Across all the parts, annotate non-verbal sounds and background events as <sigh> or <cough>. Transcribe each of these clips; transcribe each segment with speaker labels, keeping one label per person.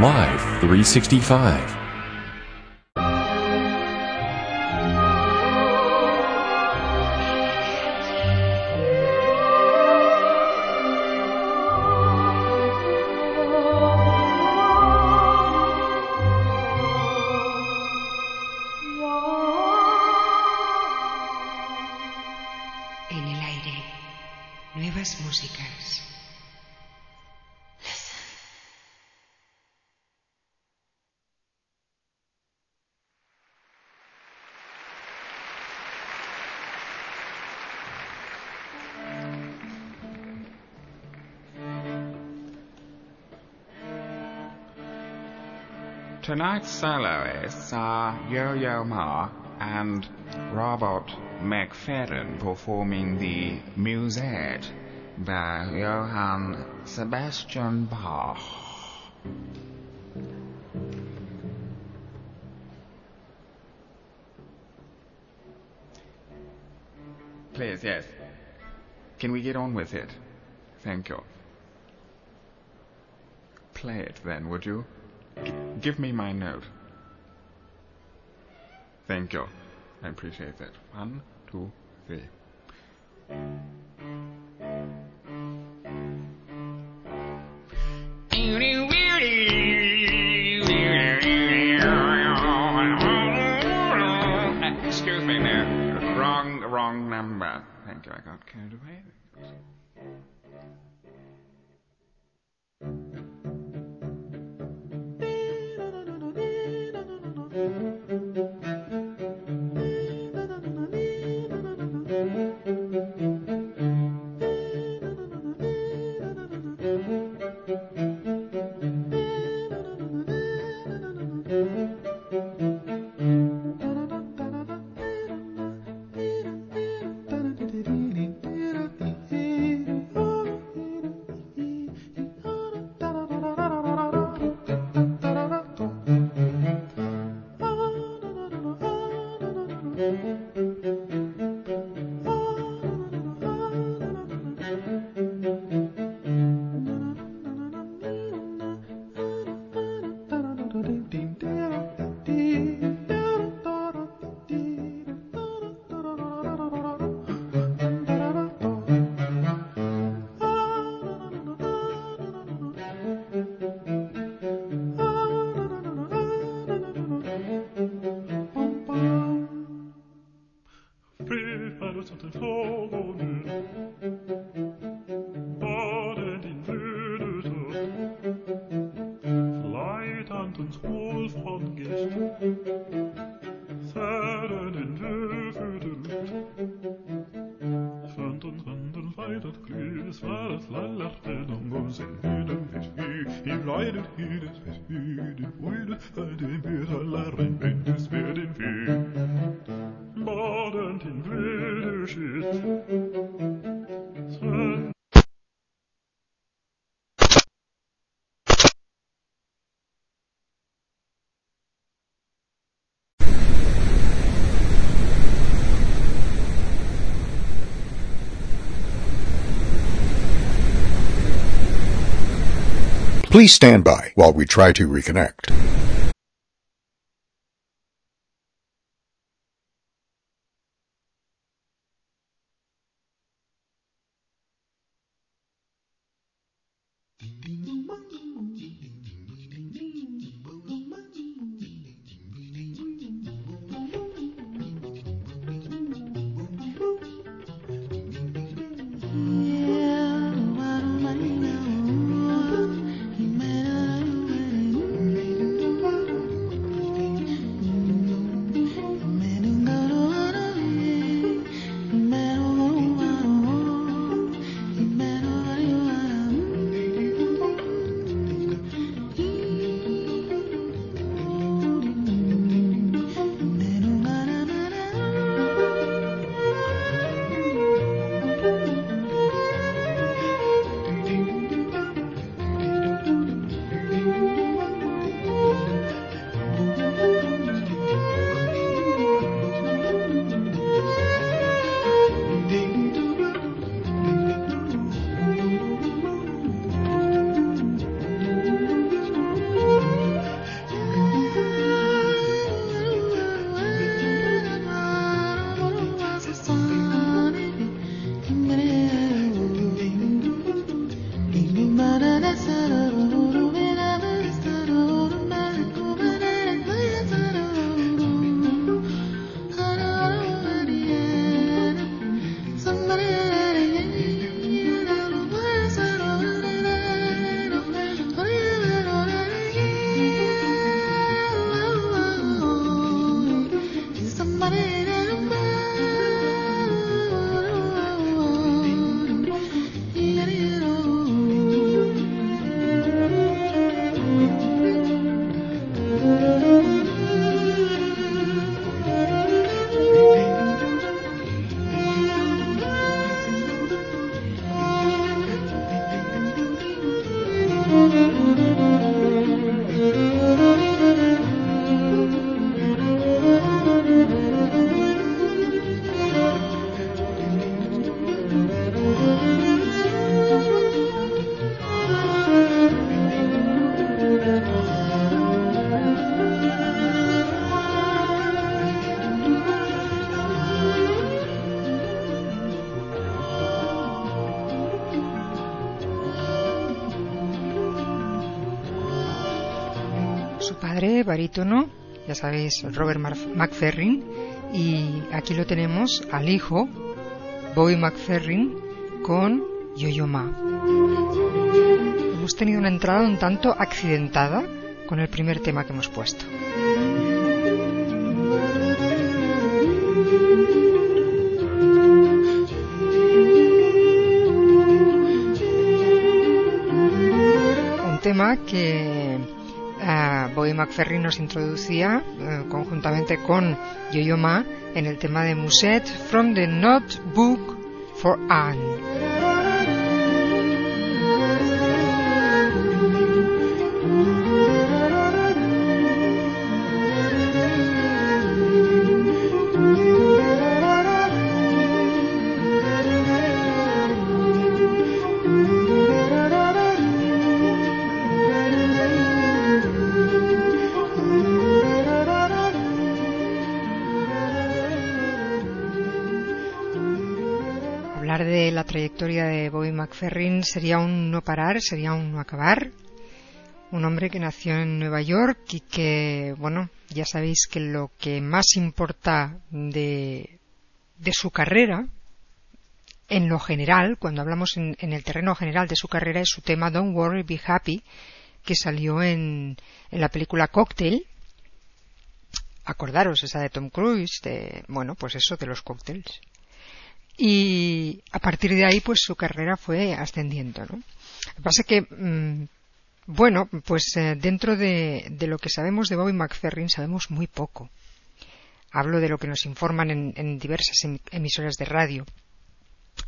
Speaker 1: Live 365.
Speaker 2: Tonight's soloists are Yo-Yo Ma and Robert McFerrin performing the Musette by Johann Sebastian Bach. Please, yes. Can we get on with it? Thank you. Play it then, would you? Give me my note. Thank you. I appreciate that. One, two, three. Excuse me there. Wrong, wrong number. Thank you. I got carried away.
Speaker 3: Hadi bir alarm
Speaker 4: Please stand by while we try to reconnect.
Speaker 5: Barítono, ya sabéis, Robert McFerrin, y aquí lo tenemos al hijo, Bobby McFerrin, con Yo-Yo Ma. Hemos tenido una entrada un tanto accidentada con el primer tema que hemos puesto. Tema que McFerrin nos introducía uh, conjuntamente con Yo-Yo Ma en el tema de Musette from the Notebook for Anne. Trayectoria de Bobby McFerrin sería un no parar, sería un no acabar. Un hombre que nació en Nueva York y que, bueno, ya sabéis que lo que más importa de, de su carrera, en lo general, cuando hablamos en, el terreno general de su carrera, es su tema Don't Worry, Be Happy, que salió en, en la película Cocktail. Acordaros, esa de Tom Cruise, de, bueno, pues eso, de los cócteles y a partir de ahí pues su carrera fue ascendiendo ¿no? lo que pasa es que mm, bueno pues eh, dentro de, lo que sabemos de Bobby McFerrin sabemos muy poco. Hablo de lo que nos informan en, en diversas em, emisoras de radio.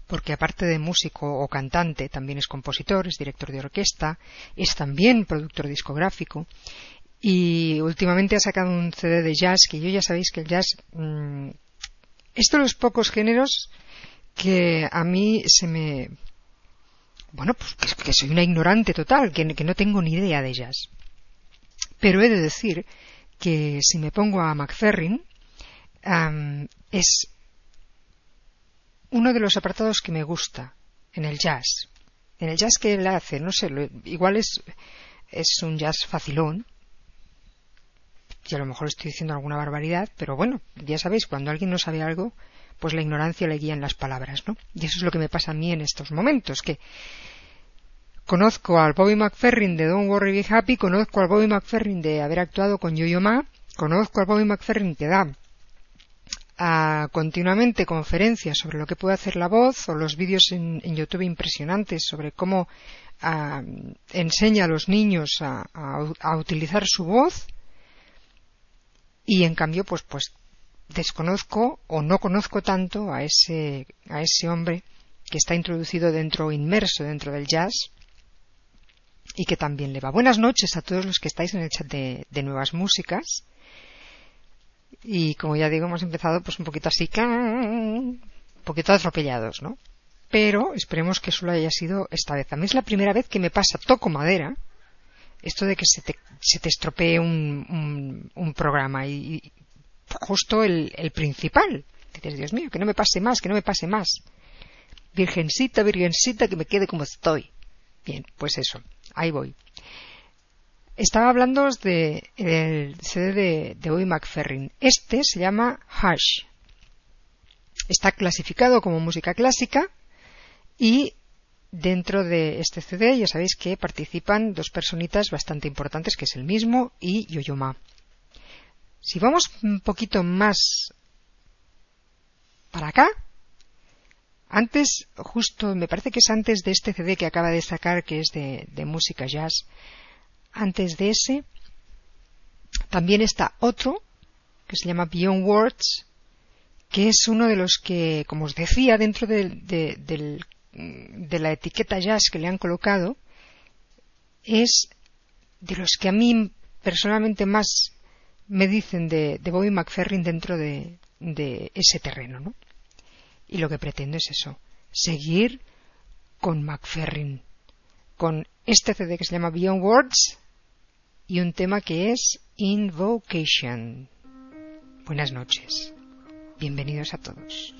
Speaker 5: Porque aparte de músico o cantante también es compositor, es director de orquesta, es también productor discográfico. Y últimamente ha sacado un CD de jazz que yo ya sabéis que el jazz mmm, es de los pocos géneros que a mí se me... Bueno, pues que, soy una ignorante total, que, que no tengo ni idea de ellas. Pero he de decir que si me pongo a McFerrin, um, es uno de los apartados que me gusta en el jazz. En el jazz que él hace, no sé, lo, igual es, es un jazz facilón, y a lo mejor estoy diciendo alguna barbaridad, pero bueno, ya sabéis, cuando alguien no sabe algo, pues la ignorancia le guía en las palabras, ¿no? Y eso es lo que me pasa a mí en estos momentos, que conozco al Bobby McFerrin de Don't Worry Be Happy, conozco al Bobby McFerrin de haber actuado con Yo-Yo Ma, conozco al Bobby McFerrin que da a, continuamente conferencias sobre lo que puede hacer la voz o los vídeos en, YouTube impresionantes sobre cómo a, enseña a los niños a, utilizar su voz y en cambio pues pues desconozco o no conozco tanto a ese, a ese hombre que está introducido dentro, inmerso dentro del jazz y que también le va. Buenas noches a todos los que estáis en el chat de, de Nuevas Músicas. Y como ya digo, hemos empezado pues un poquito así, un poquito atropellados, ¿no? Pero esperemos que solo haya sido esta vez. A mí es la primera vez que me pasa, toco madera, esto de que se te, se te estropee un, un, programa y, justo el, el principal. Dices, Dios mío, que no me pase más, que no me pase más. Virgencita, virgencita, que me quede como estoy. Bien, pues eso, ahí voy. Estaba hablando del de CD de, de Bobby McFerrin. Este se llama Hush. Está clasificado como música clásica y dentro de este CD ya sabéis que participan dos personitas bastante importantes, que es el mismo y Yoyoma. Si vamos un poquito más para acá, antes, justo, me parece que es antes de este CD que acaba de sacar, que es de, música jazz, antes de ese, también está otro, que se llama Beyond Words, que es uno de los que, como os decía, dentro de, de, de, de la etiqueta jazz que le han colocado, es de los que a mí personalmente más me dicen de, de Bobby McFerrin dentro de, de ese terreno, ¿no? Y lo que pretendo es eso, seguir con McFerrin, con este CD que se llama Beyond Words y un tema que es Invocation. Buenas noches. Bienvenidos a todos.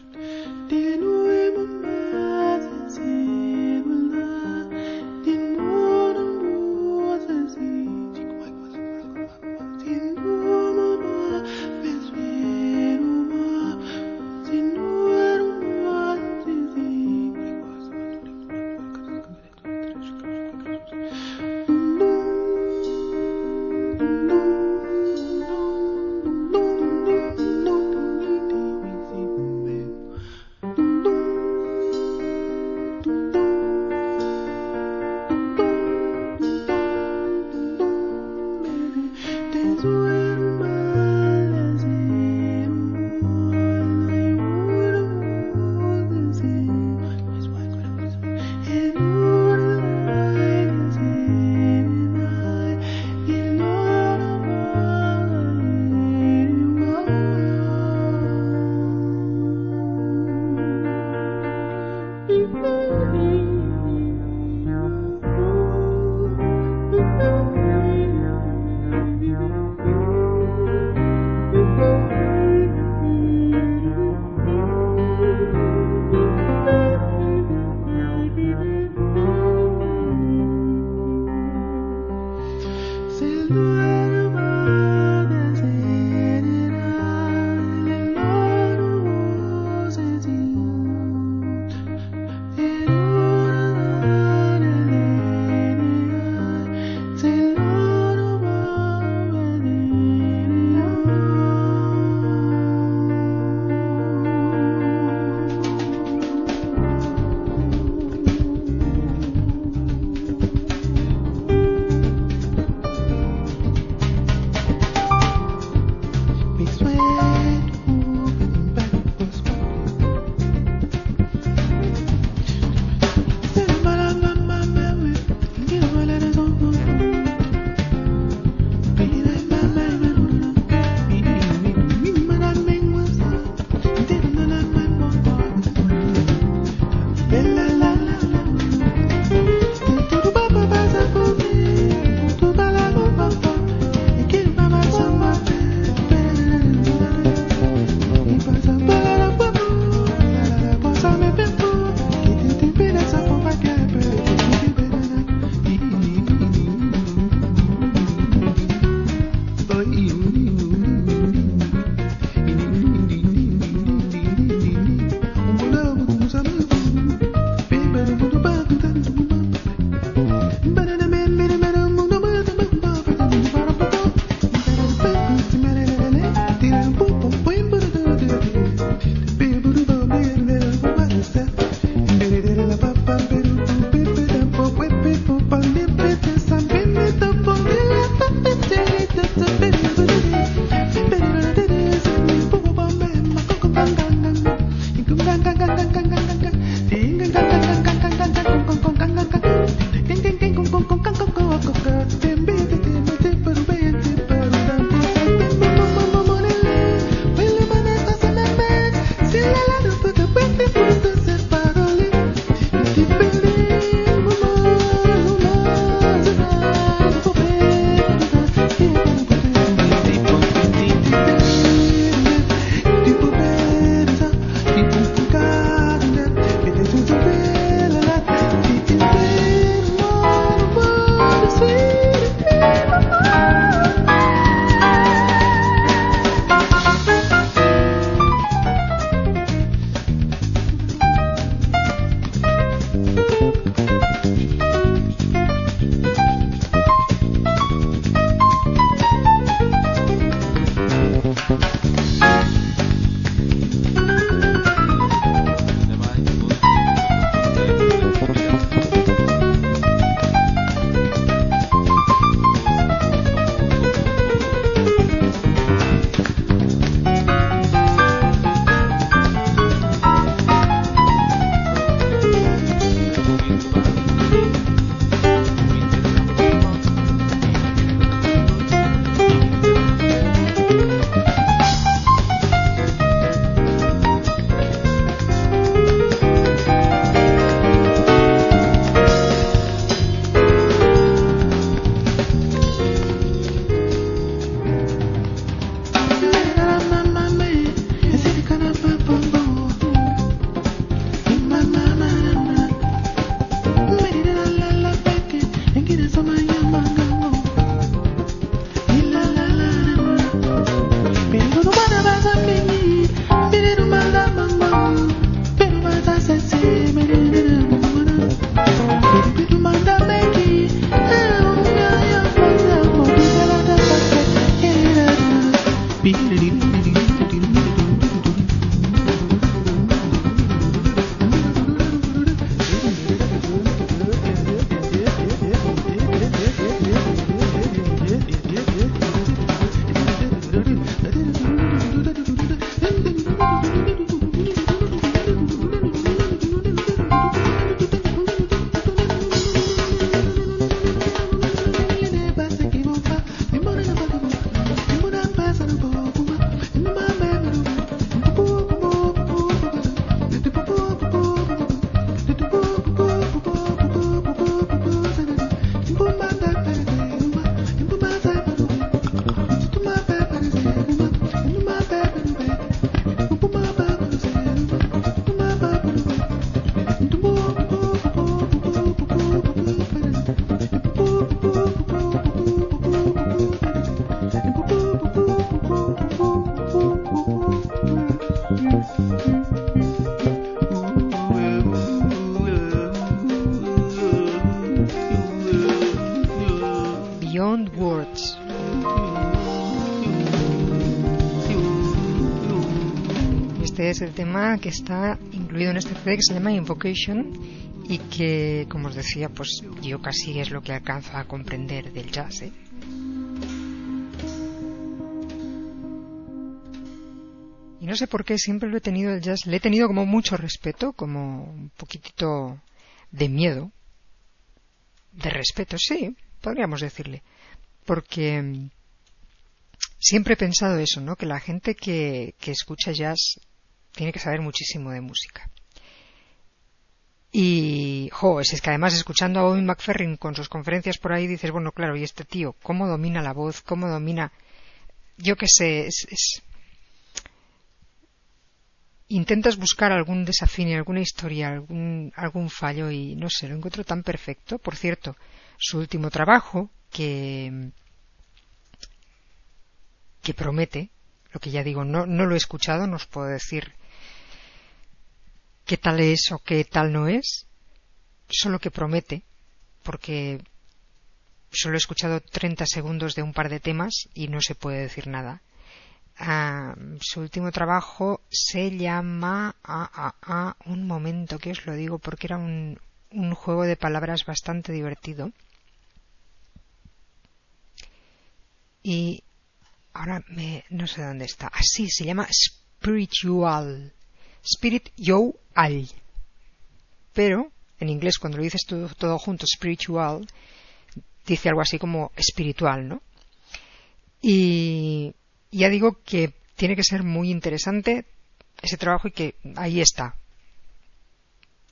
Speaker 5: El tema que está incluido en este CD que se llama Invocation y que, como os decía, pues yo casi es lo que alcanzo a comprender del jazz. ¿eh? Y no sé por qué siempre lo he tenido el jazz, le he tenido como mucho respeto, como un poquitito de miedo, de respeto, sí, podríamos decirle, porque mm, siempre he pensado eso, ¿no? Que la gente que, que escucha jazz tiene que saber muchísimo de música. Y, jo, es que además escuchando a Owen McFerrin con sus conferencias por ahí dices, bueno, claro, y este tío, ¿cómo domina la voz? ¿Cómo domina? Yo qué sé, es, intentas buscar algún desafío, alguna historia, algún, algún fallo y no sé, lo encuentro tan perfecto. Por cierto, su último trabajo, que, que promete, lo que ya digo, no, no lo he escuchado, no os puedo decir qué tal es o qué tal no es, solo que promete, porque solo he escuchado 30 segundos de un par de temas y no se puede decir nada. Ah, su último trabajo se llama ah, ah, un momento que os lo digo porque era un, un juego de palabras bastante divertido y ahora me, no sé dónde está. Así se llama spiritual. Spirit yo al. Pero en inglés cuando lo dices todo, todo junto, spiritual, dice algo así como espiritual, ¿no? Y ya digo que tiene que ser muy interesante ese trabajo y que ahí está.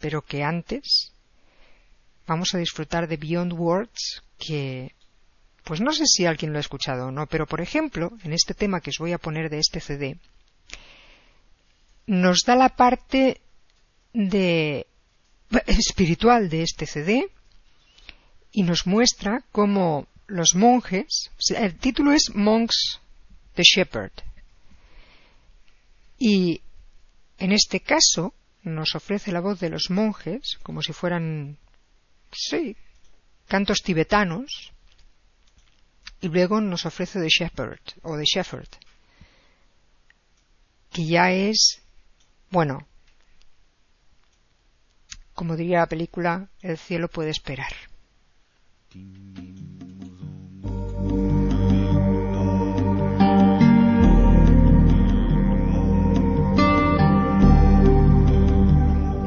Speaker 5: Pero que antes vamos a disfrutar de Beyond Words que pues no sé si alguien lo ha escuchado o no, pero por ejemplo, en este tema que os voy a poner de este CD, nos da la parte de espiritual de este CD y nos muestra cómo los monjes, el título es Monks the Shepherd, y en este caso nos ofrece la voz de los monjes como si fueran, sí, cantos tibetanos, y luego nos ofrece The Shepherd o The Shepherd, que ya es, bueno, como diría la película, el cielo puede esperar.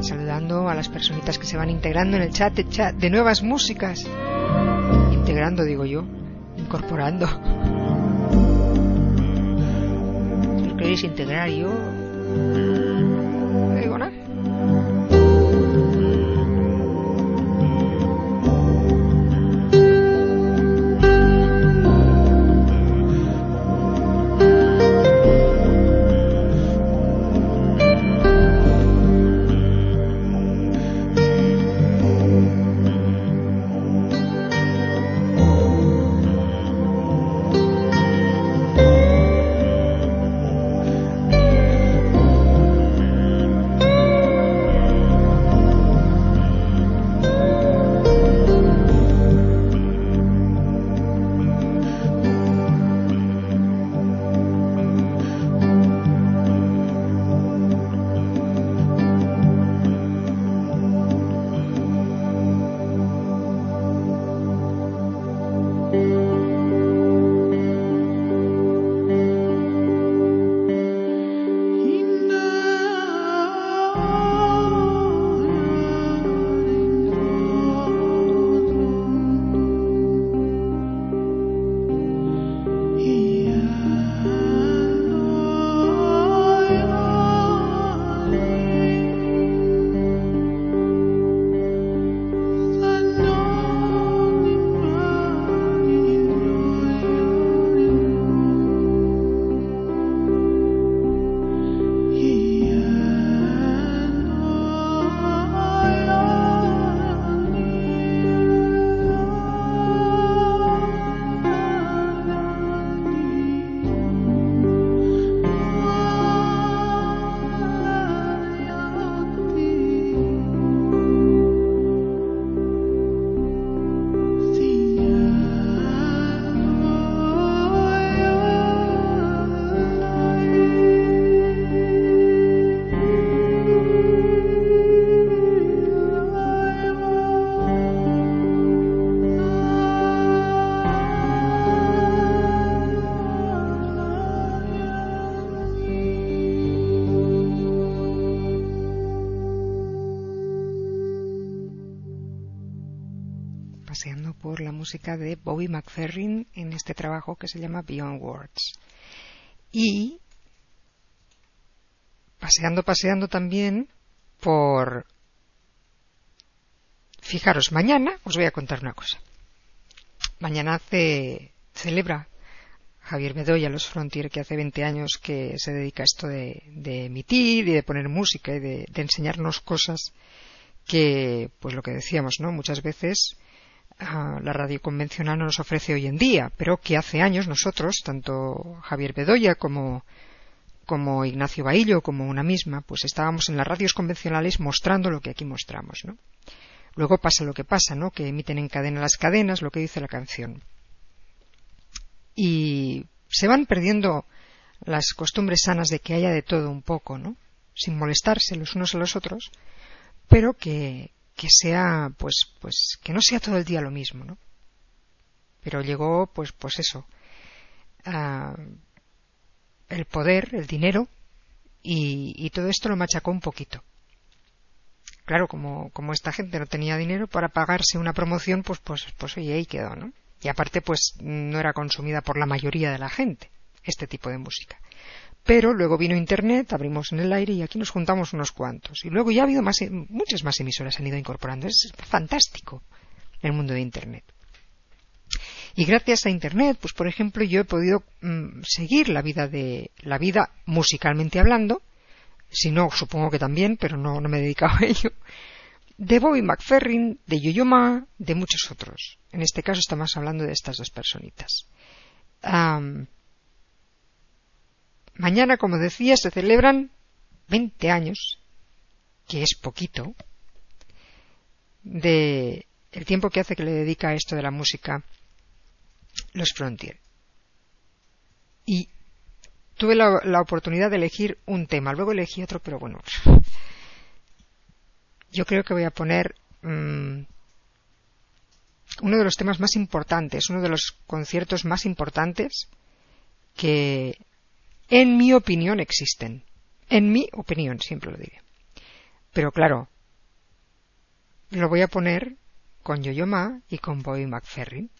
Speaker 5: Saludando a las personitas que se van integrando en el chat de, chat de nuevas músicas. Integrando, digo yo, incorporando. Si queréis integrar yo, no digo nada. Música de Bobby McFerrin en este trabajo que se llama Beyond Words. Y paseando, paseando también por... Fijaros, mañana os voy a contar una cosa. Mañana hace, celebra Javier Bedoya Los Frontier, que hace 20 años que se dedica a esto de, emitir y de poner música y de, enseñarnos cosas que, pues lo que decíamos, ¿no? Muchas veces la radio convencional no nos ofrece hoy en día, pero que hace años nosotros, tanto Javier Bedoya como, como Ignacio Baillo, como una misma, pues estábamos en las radios convencionales mostrando lo que aquí mostramos, ¿no? Luego pasa lo que pasa, ¿no? Que emiten en cadena las cadenas lo que dice la canción. Y se van perdiendo las costumbres sanas de que haya de todo un poco, ¿no? Sin molestarse los unos a los otros, pero que, que sea pues pues que no sea todo el día lo mismo no pero llegó pues pues eso el poder, el dinero, y, todo esto lo machacó un poquito. Claro, como, como esta gente no tenía dinero para pagarse una promoción, pues, pues, pues oye, ahí quedó, ¿no? Y aparte, pues no era consumida por la mayoría de la gente, este tipo de música. Pero luego vino Internet, abrimos en el aire y aquí nos juntamos unos cuantos. Y luego ya ha habido más, muchas más emisoras han ido incorporando. Es fantástico el mundo de Internet. Y gracias a Internet, pues por ejemplo, yo he podido mm, seguir la vida de la vida musicalmente hablando, si no, supongo que también, pero no, me he dedicado a ello, de Bobby McFerrin, de Yo-Yo Ma, de muchos otros. En este caso estamos hablando de estas dos personitas. Mañana, como decía, se celebran 20 años, que es poquito, de el tiempo que hace que le dedica a esto de la música los Frontier. Y tuve la, oportunidad de elegir un tema, luego elegí otro, pero bueno, yo creo que voy a poner mm, uno de los temas más importantes, uno de los conciertos más importantes que, en mi opinión, existen. En mi opinión, siempre lo diré. Pero claro, lo voy a poner con Yo-Yo Ma y con Bobby McFerrin.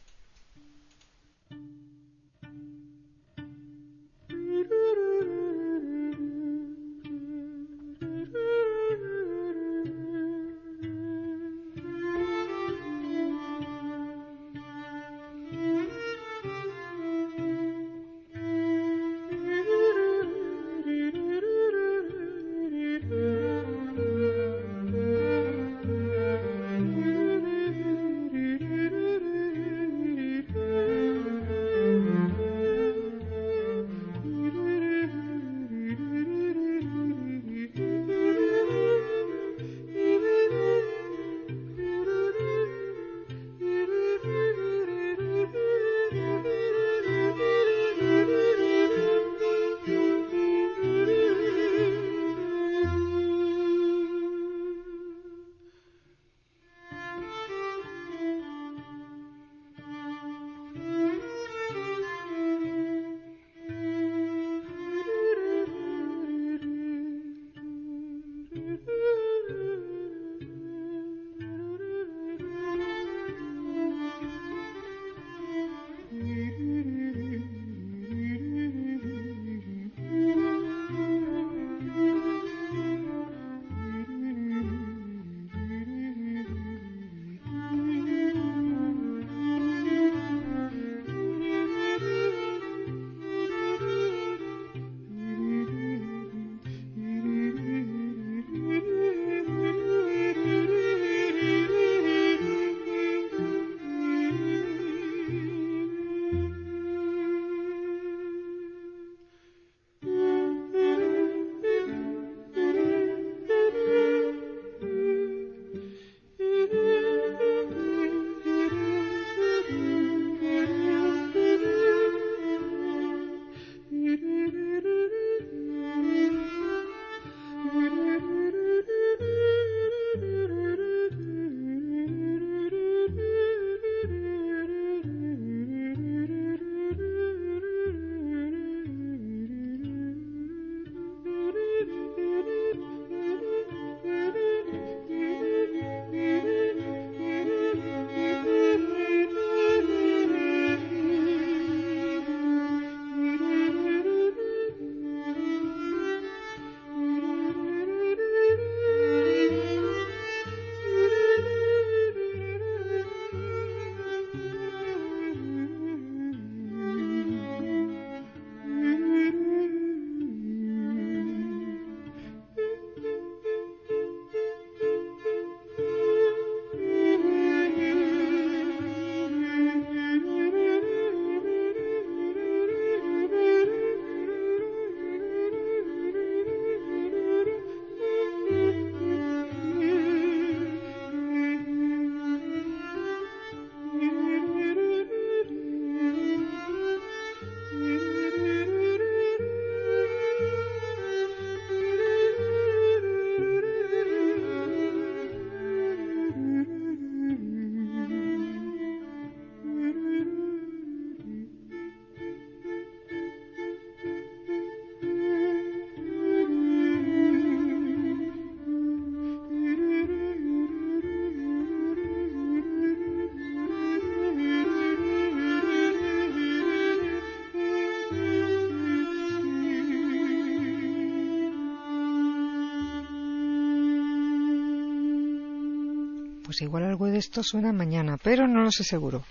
Speaker 5: Pues igual algo de esto suena mañana, pero no lo sé seguro.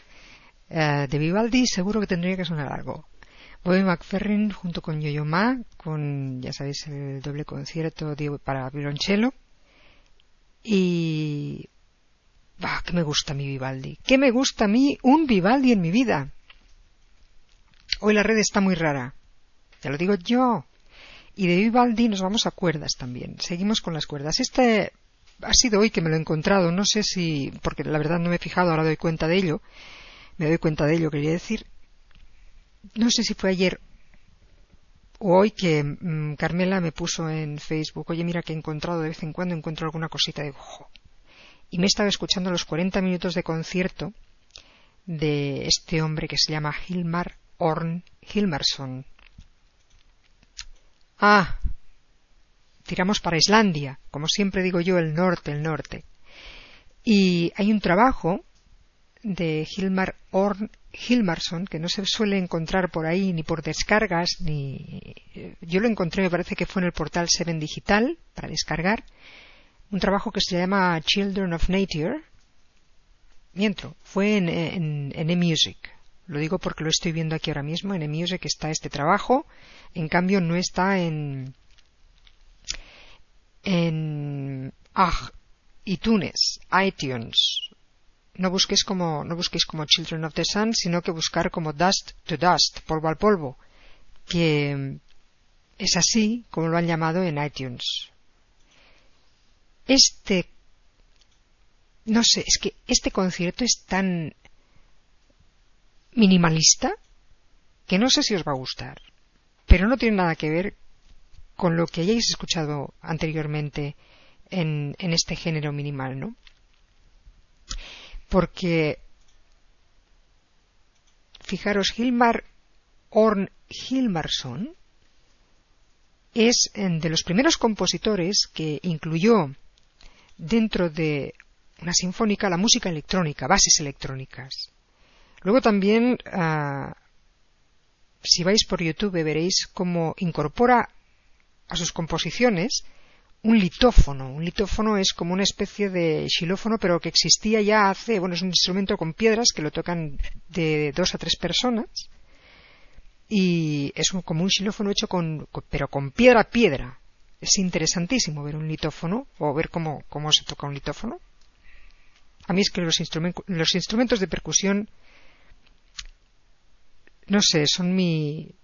Speaker 5: Eh, de Vivaldi seguro que tendría que sonar algo. Bobby McFerrin junto con Yo-Yo Ma, con, ya sabéis, el doble concierto para violonchelo. Y... Bah, que me gusta mi Vivaldi. Que me gusta a mí un Vivaldi en mi vida. Hoy la red está muy rara. Ya lo digo yo. Y de Vivaldi nos vamos a cuerdas también. Seguimos con las cuerdas. Este ha sido hoy que me lo he encontrado. No sé si, porque la verdad no me he fijado, ahora doy cuenta de ello. Me doy cuenta de ello, quería decir no sé si fue ayer o hoy que mm, Carmela me puso en Facebook, oye, mira que he encontrado de vez en cuando, encuentro alguna cosita de ojo. Y me he estado escuchando los 40 minutos de concierto de este hombre que se llama Hilmar Orn Hilmarsson. Ah, tiramos para Islandia, como siempre digo yo, el norte, el norte. Y hay un trabajo de Hilmar Orn Hilmarsson, que no se suele encontrar por ahí ni por descargas, ni. Yo lo encontré, me parece que fue en el portal Seven Digital para descargar. Un trabajo que se llama Children of Nature. Mientro, fue en, en, en eMusic. Lo digo porque lo estoy viendo aquí ahora mismo. En eMusic está este trabajo. En cambio, no está en. En. Ah, iTunes, iTunes, no busquéis como, no busquéis como Children of the Sun, sino que buscar como Dust to Dust, polvo al polvo, que es así como lo han llamado en iTunes. Este, no sé, es que este concierto es tan minimalista que no sé si os va a gustar, pero no tiene nada que ver con lo que hayáis escuchado anteriormente en, este género minimal, ¿no? porque fijaros, Hilmar Orn Hilmarsson es de los primeros compositores que incluyó dentro de una sinfónica la música electrónica, bases electrónicas. Luego también, ah, si vais por YouTube, veréis cómo incorpora a sus composiciones un litófono. Un litófono es como una especie de xilófono, pero que existía ya hace, bueno, es un instrumento con piedras que lo tocan de dos a tres personas. Y es como un xilófono hecho con, pero con piedra a piedra. Es interesantísimo ver un litófono o ver cómo, cómo se toca un litófono. A mí es que los, los instrumentos de percusión, no sé, son mi,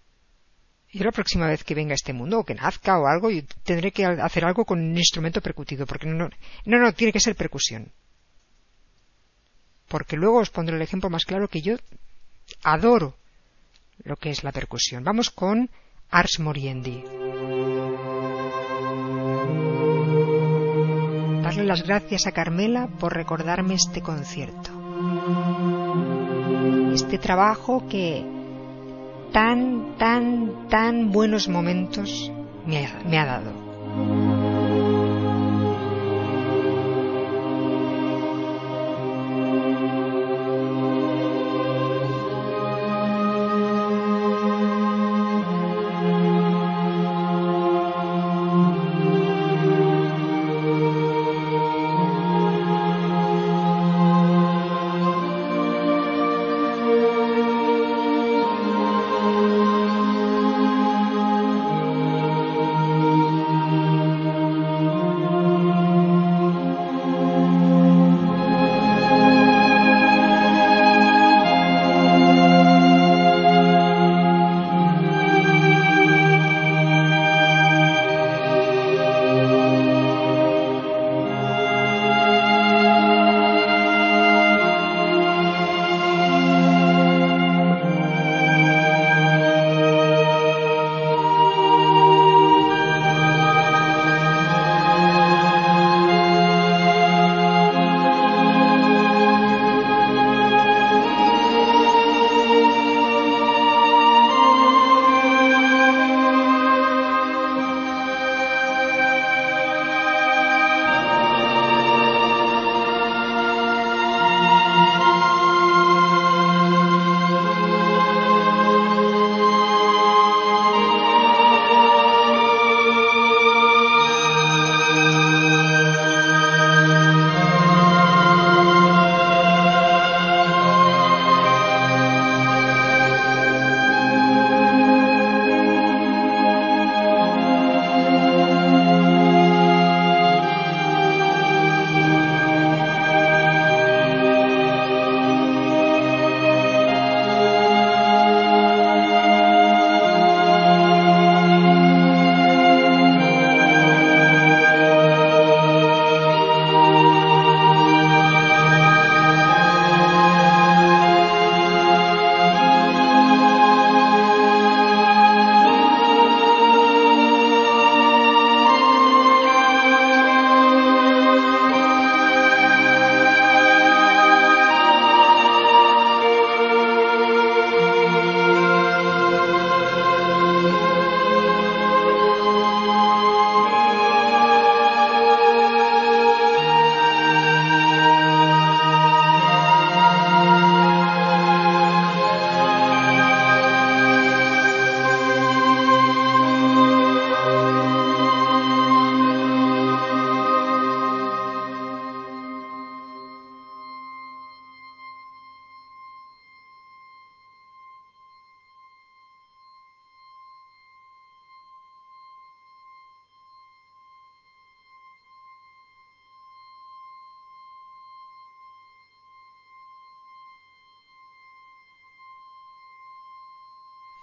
Speaker 5: yo la próxima vez que venga a este mundo o que nazca o algo, yo tendré que hacer algo con un instrumento percutido, porque no, no, no, tiene que ser percusión. Porque luego os pondré el ejemplo más claro que yo adoro lo que es la percusión. Vamos con Ars Moriendi. Darle las gracias a Carmela por recordarme este concierto. Este trabajo que tan, tan, tan buenos momentos me ha, me ha dado.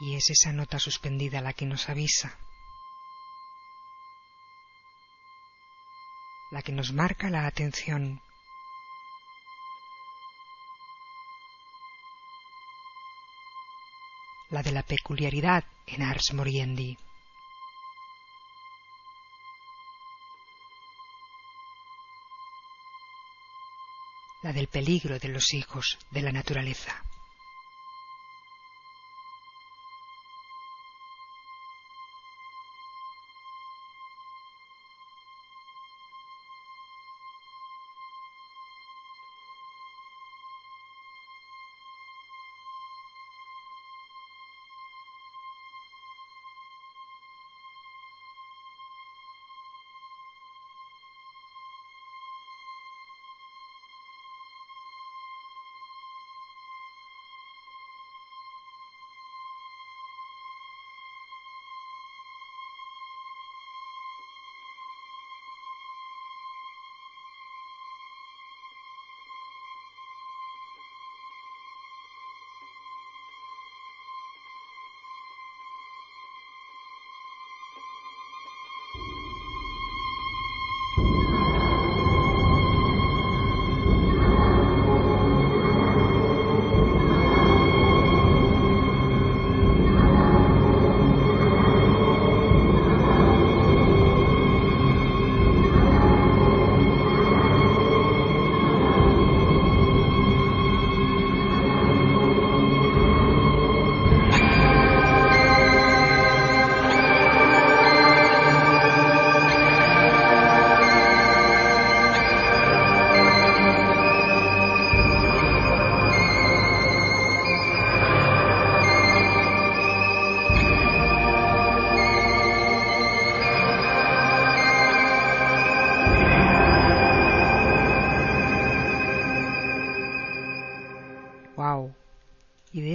Speaker 5: Y es esa nota suspendida la que nos avisa, la que nos marca la atención. La de la peculiaridad en Ars Moriendi. la del peligro de los hijos de la naturaleza.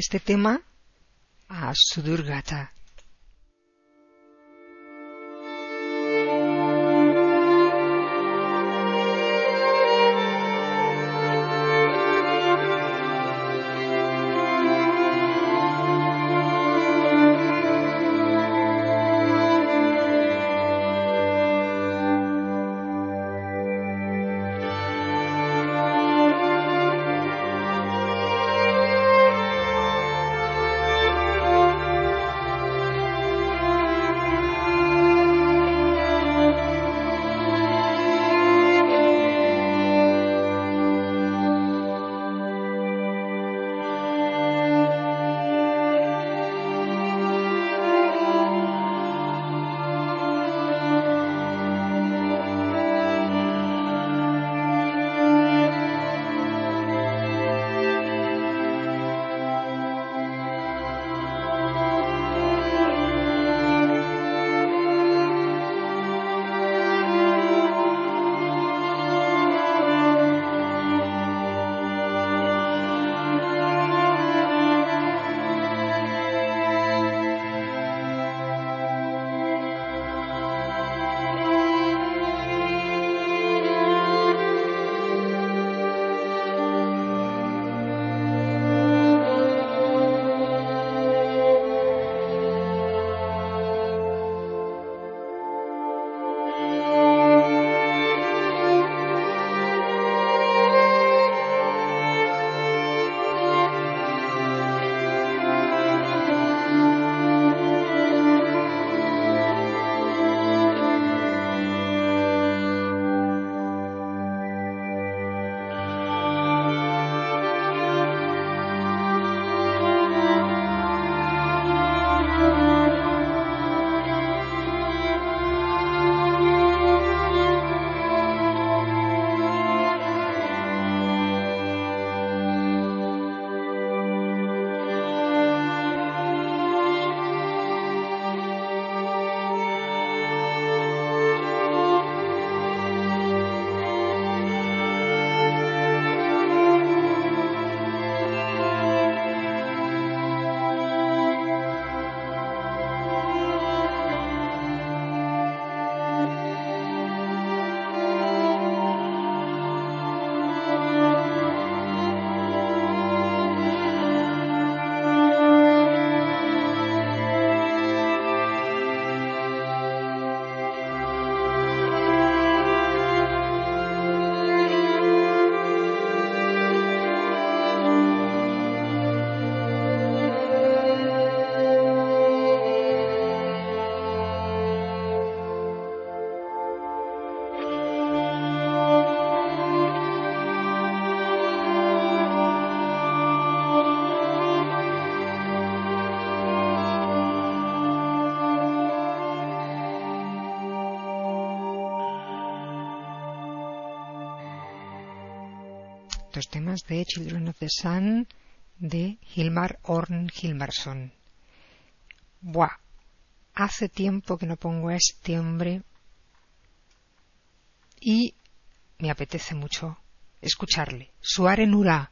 Speaker 5: Este tema a Sudurgata. De Children of the Sun de Hilmar Orn Hilmarsson. Buah, hace tiempo que no pongo a este hombre y me apetece mucho escucharle. Suare Nura,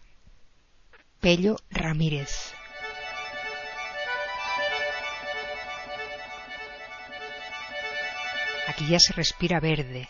Speaker 5: Pello Ramírez. Aquí ya se respira verde.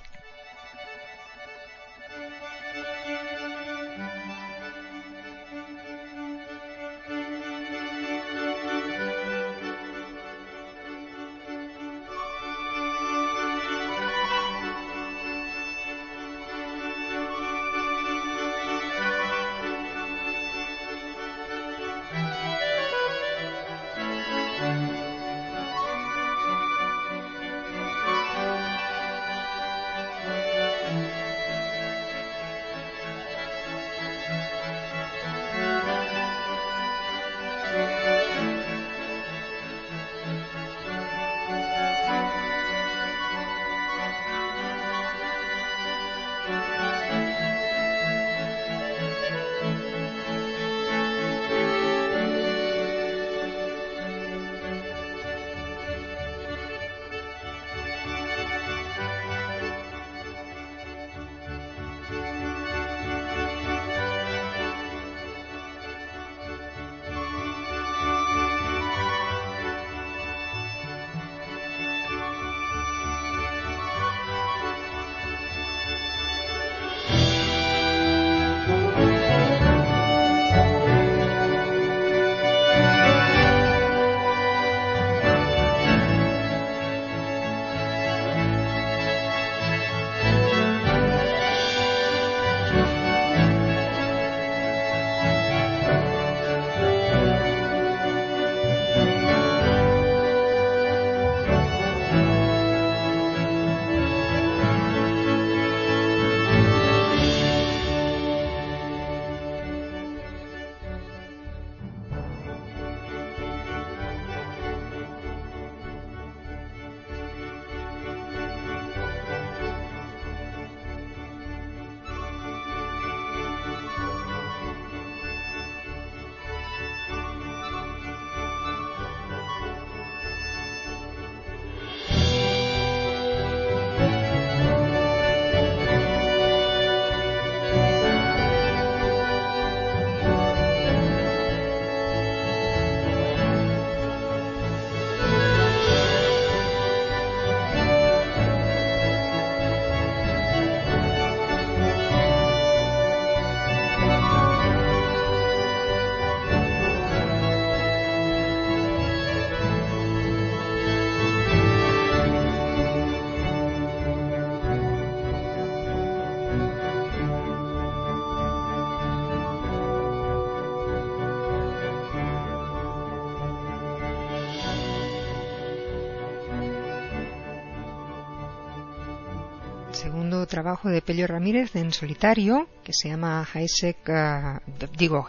Speaker 5: Trabajo de Pello Ramírez en solitario, que se llama Haisek, uh, digo,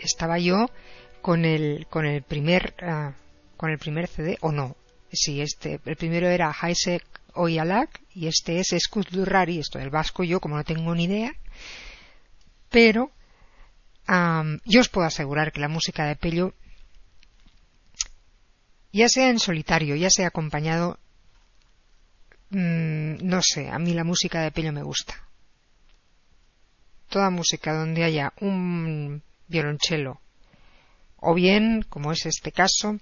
Speaker 5: estaba yo con el, con el primer, uh, con el primer CD, o no, sí, este, el primero era Haisek Oyalak y este es Escud Durrari, esto del vasco yo como no tengo ni idea, pero um, yo os puedo asegurar que la música de Pello ya sea en solitario, ya sea acompañado, Mm, no sé, a mí la música de Pello me gusta. Toda música donde haya un violonchelo o bien, como es este caso,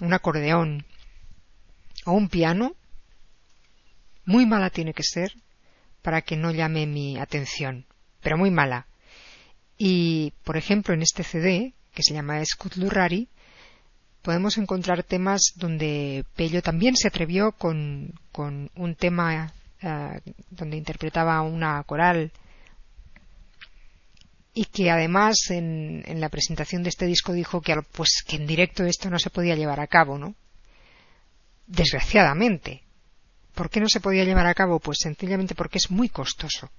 Speaker 5: un acordeón o un piano, muy mala tiene que ser para que no llame mi atención, pero muy mala. Y, por ejemplo, en este CD, que se llama Lurrari, podemos encontrar temas donde Pello también se atrevió con, un tema eh, donde interpretaba una coral y que además en, la presentación de este disco dijo que pues que en directo esto no se podía llevar a cabo, ¿no? Desgraciadamente. ¿Por qué no se podía llevar a cabo? Pues sencillamente porque es muy costoso.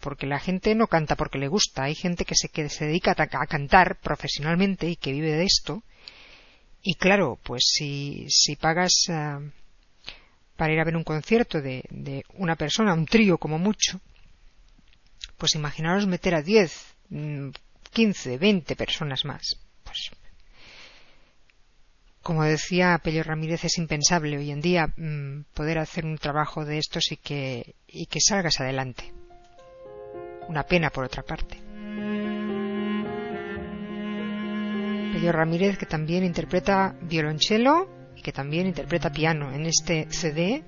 Speaker 5: Porque la gente no canta porque le gusta. Hay gente que se, que se dedica a cantar profesionalmente y que vive de esto y claro, pues si, si pagas eh, para ir a ver un concierto de, de una persona, un trío como mucho, pues imaginaros meter a 10, 15, 20 personas más. Pues, como decía Pello Ramírez, es impensable hoy en día mm, poder hacer un trabajo de estos y que, y que salgas adelante. Una pena, por otra parte. Pello Ramírez, que también interpreta violonchelo y que también interpreta piano en este CD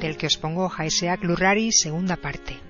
Speaker 5: del que os pongo Jaeseak Lurrari, segunda parte.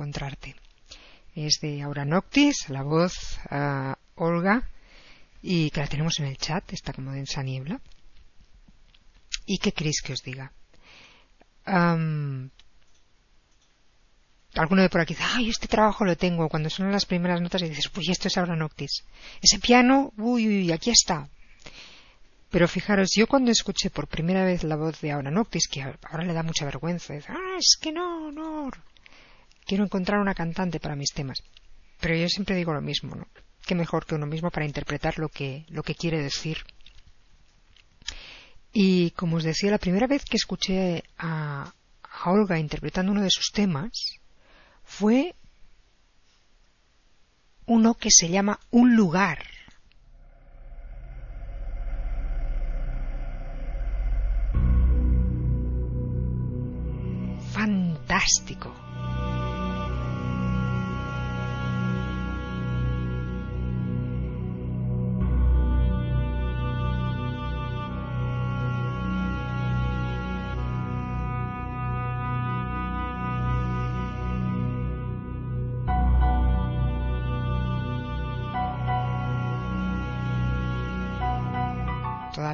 Speaker 5: Encontrarte. Es de Aura Noctis, la voz uh, Olga, y que la tenemos en el chat, está como densa niebla. ¿Y qué queréis que os diga? Alguno de por aquí dice, ay, este trabajo lo tengo. Cuando son las primeras notas y dices, uy, esto es Aura Noctis. Ese piano, uy, uy, aquí está. Pero fijaros, yo cuando escuché por primera vez la voz de Aura Noctis, que ahora le da mucha vergüenza, ah, es que no, no, quiero encontrar una cantante para mis temas. Pero yo siempre digo lo mismo, ¿no? Qué mejor que uno mismo para interpretar lo que, lo que quiere decir. Y como os decía, la primera vez que escuché a, a Olga interpretando uno de sus temas fue uno que se llama Un lugar. Fantástico.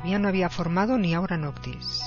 Speaker 5: Todavía no había formado ni Aura Noctis.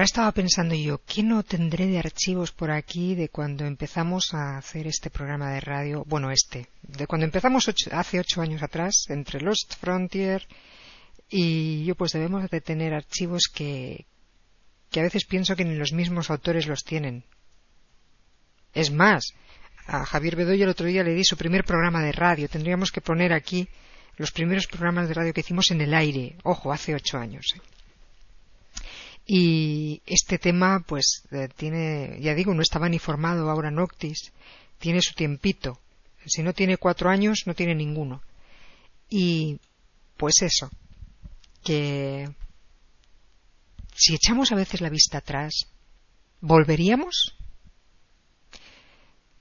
Speaker 5: Ahora estaba pensando yo, ¿qué no tendré de archivos por aquí de cuando empezamos a hacer este programa de radio? Bueno, este, de cuando empezamos hace ocho años atrás, entre Lost Frontier y yo, pues debemos de tener archivos que, que a veces pienso que ni los mismos autores los tienen. Es más, a Javier Bedoya el otro día le di su primer programa de radio. Tendríamos que poner aquí los primeros programas de radio que hicimos en el aire. Ojo, hace ocho años. ¿eh? Y este tema, pues, eh, tiene, ya digo, no estaba ni formado ahora Noctis, tiene su tiempito. Si no tiene cuatro años, no tiene ninguno. Y, pues eso, que si echamos a veces la vista atrás, ¿volveríamos?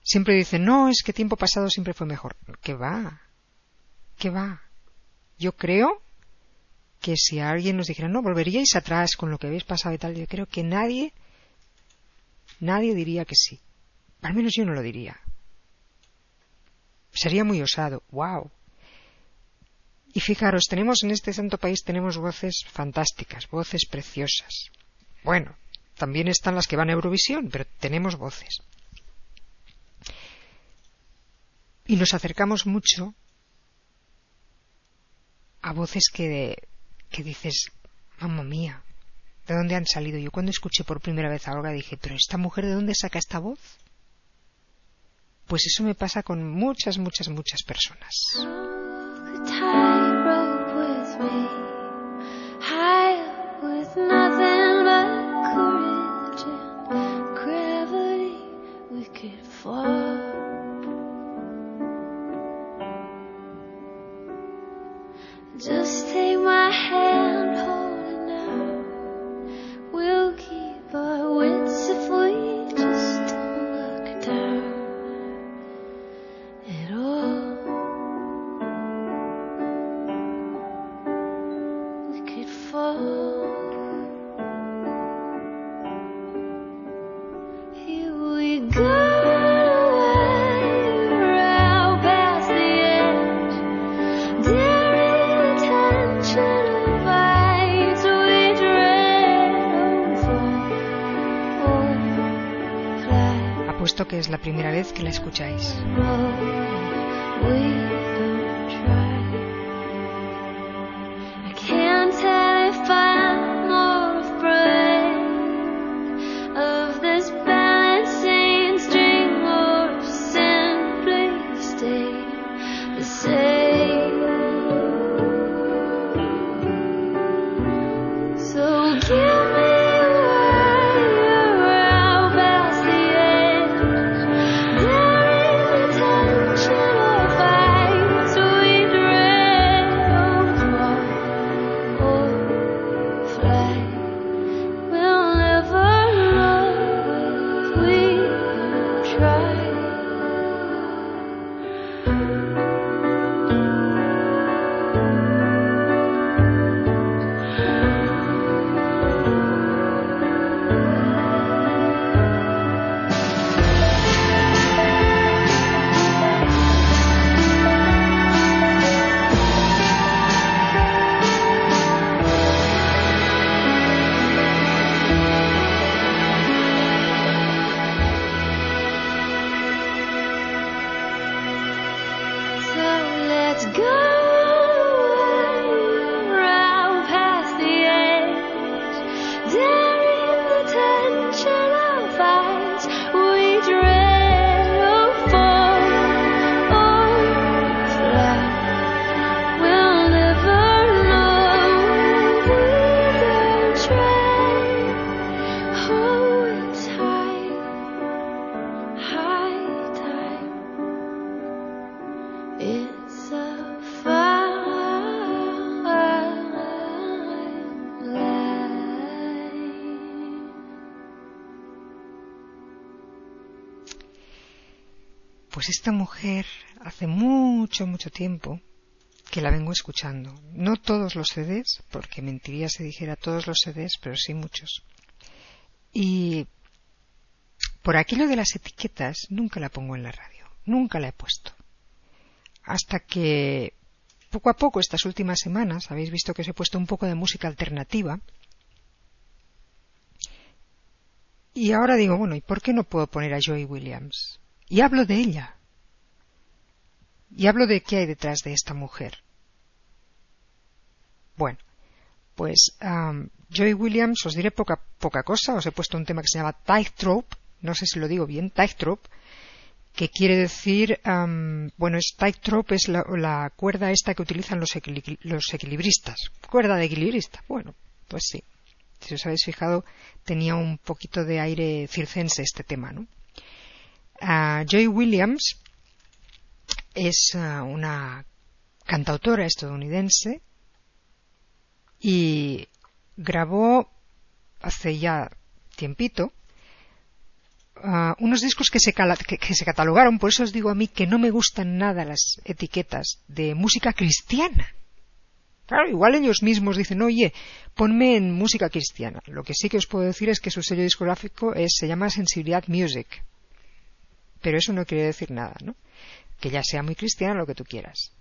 Speaker 5: Siempre dicen, no, es que tiempo pasado siempre fue mejor. ¿Qué va? ¿Qué va? Yo creo que si alguien nos dijera, no, volveríais atrás con lo que habéis pasado y tal, yo creo que nadie, nadie diría que sí. Al menos yo no lo diría. Sería muy osado. ¡Wow! Y fijaros, tenemos en este santo país tenemos voces fantásticas, voces preciosas. Bueno, también están las que van a Eurovisión, pero tenemos voces. Y nos acercamos mucho a voces que que dices, mamá mía, ¿de dónde han salido? Yo cuando escuché por primera vez a Olga dije, pero esta mujer ¿de dónde saca esta voz? Pues eso me pasa con muchas, muchas, muchas personas. Primera vez que la escucháis. Esta mujer hace mucho, mucho tiempo que la vengo escuchando. No todos los CDs, porque mentiría si dijera todos los CDs, pero sí muchos. Y por aquí lo de las etiquetas nunca la pongo en la radio, nunca la he puesto. Hasta que poco a poco estas últimas semanas habéis visto que os he puesto un poco de música alternativa Y ahora digo, bueno, ¿y por qué no puedo poner a Joy Williams? Y hablo de ella. Y hablo de qué hay detrás de esta mujer. Bueno, pues Joy Williams, os diré poca, poca cosa, os he puesto un tema que se llama Tightrope, no sé si lo digo bien, Tightrope, que quiere decir, bueno, es tightrope es la, cuerda esta que utilizan los, equil los, equilibristas. Cuerda de equilibrista. Bueno, pues sí. Si os habéis fijado, tenía un poquito de aire circense este tema, ¿no? Uh, Joy Williams es uh, una cantautora estadounidense y grabó hace ya tiempito uh, unos discos que se, que se, catalogaron, por eso os digo a mí que no me gustan nada las etiquetas de música cristiana. Claro, igual ellos mismos dicen, oye, ponme en música cristiana. Lo que sí que os puedo decir es que su sello discográfico es, se llama Sensibilidad Music. Pero eso no quiere decir nada, ¿no? Que ya sea muy cristiana lo que tú quieras.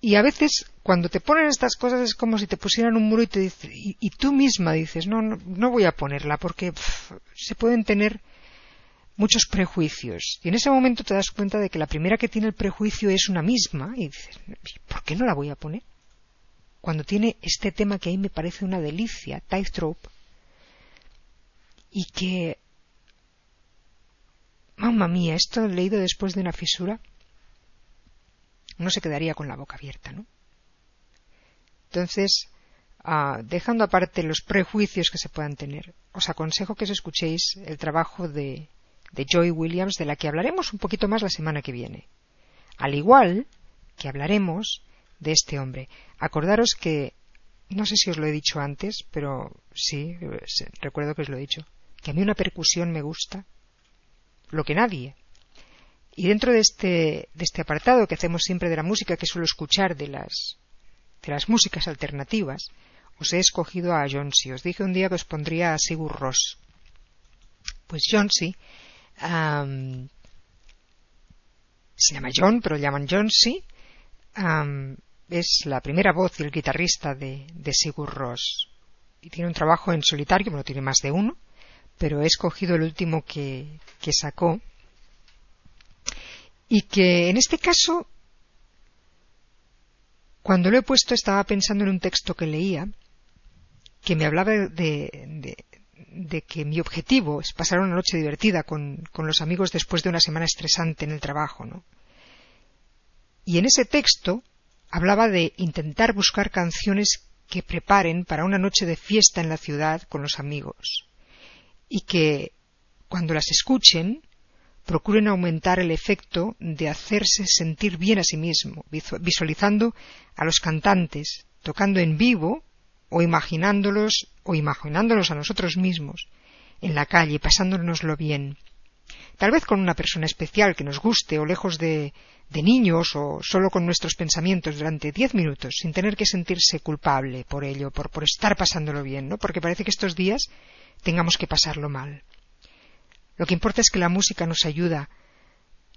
Speaker 5: Y a veces, cuando te ponen estas cosas, es como si te pusieran un muro y, te dice, y, tú misma dices, no, no, no, voy a ponerla porque se pueden tener muchos prejuicios. Y en ese momento te das cuenta de que la primera que tiene el prejuicio es una misma y dices, ¿por qué no la voy a poner? Cuando tiene este tema que a mí me parece una delicia, Tightrope, y que, mamma mía, esto leído después de una fisura, no se quedaría con la boca abierta, ¿no? Entonces, uh, dejando aparte los prejuicios que se puedan tener, os aconsejo que os escuchéis el trabajo de, de Joy Williams, de la que hablaremos un poquito más la semana que viene. Al igual que hablaremos de este hombre. Acordaros que, no sé si os lo he dicho antes, pero sí, recuerdo que os lo he dicho, que a mí una percusión me gusta, lo que nadie. Y dentro de este, de este apartado que hacemos siempre de la música, que suelo escuchar de las, de las músicas alternativas, os he escogido a Johnsy. Os dije un día que os pondría a Sigur Ross. Pues Johnsy um, se llama John, pero lo llaman Johnsy. Um, es la primera voz y el guitarrista de, de Sigur Ross. Y tiene un trabajo en solitario, bueno, tiene más de uno, pero he escogido el último que, sacó y que en este caso, cuando lo he puesto, estaba pensando en un texto que leía que me hablaba de, de, de que mi objetivo es pasar una noche divertida con, con, los amigos después de una semana estresante en el trabajo, ¿no? Y en ese texto hablaba de intentar buscar canciones que preparen para una noche de fiesta en la ciudad con los amigos y que cuando las escuchen procuren aumentar el efecto de hacerse sentir bien a sí mismo, visualizando a los cantantes tocando en vivo o imaginándolos o imaginándolos a nosotros mismos en la calle, pasándonoslo bien. Tal vez con una persona especial que nos guste o lejos de, de niños o solo con nuestros pensamientos durante diez minutos, sin tener que sentirse culpable por ello, por, por estar pasándolo bien, ¿no? Porque parece que estos días tengamos que pasarlo mal. Lo que importa es que la música nos ayuda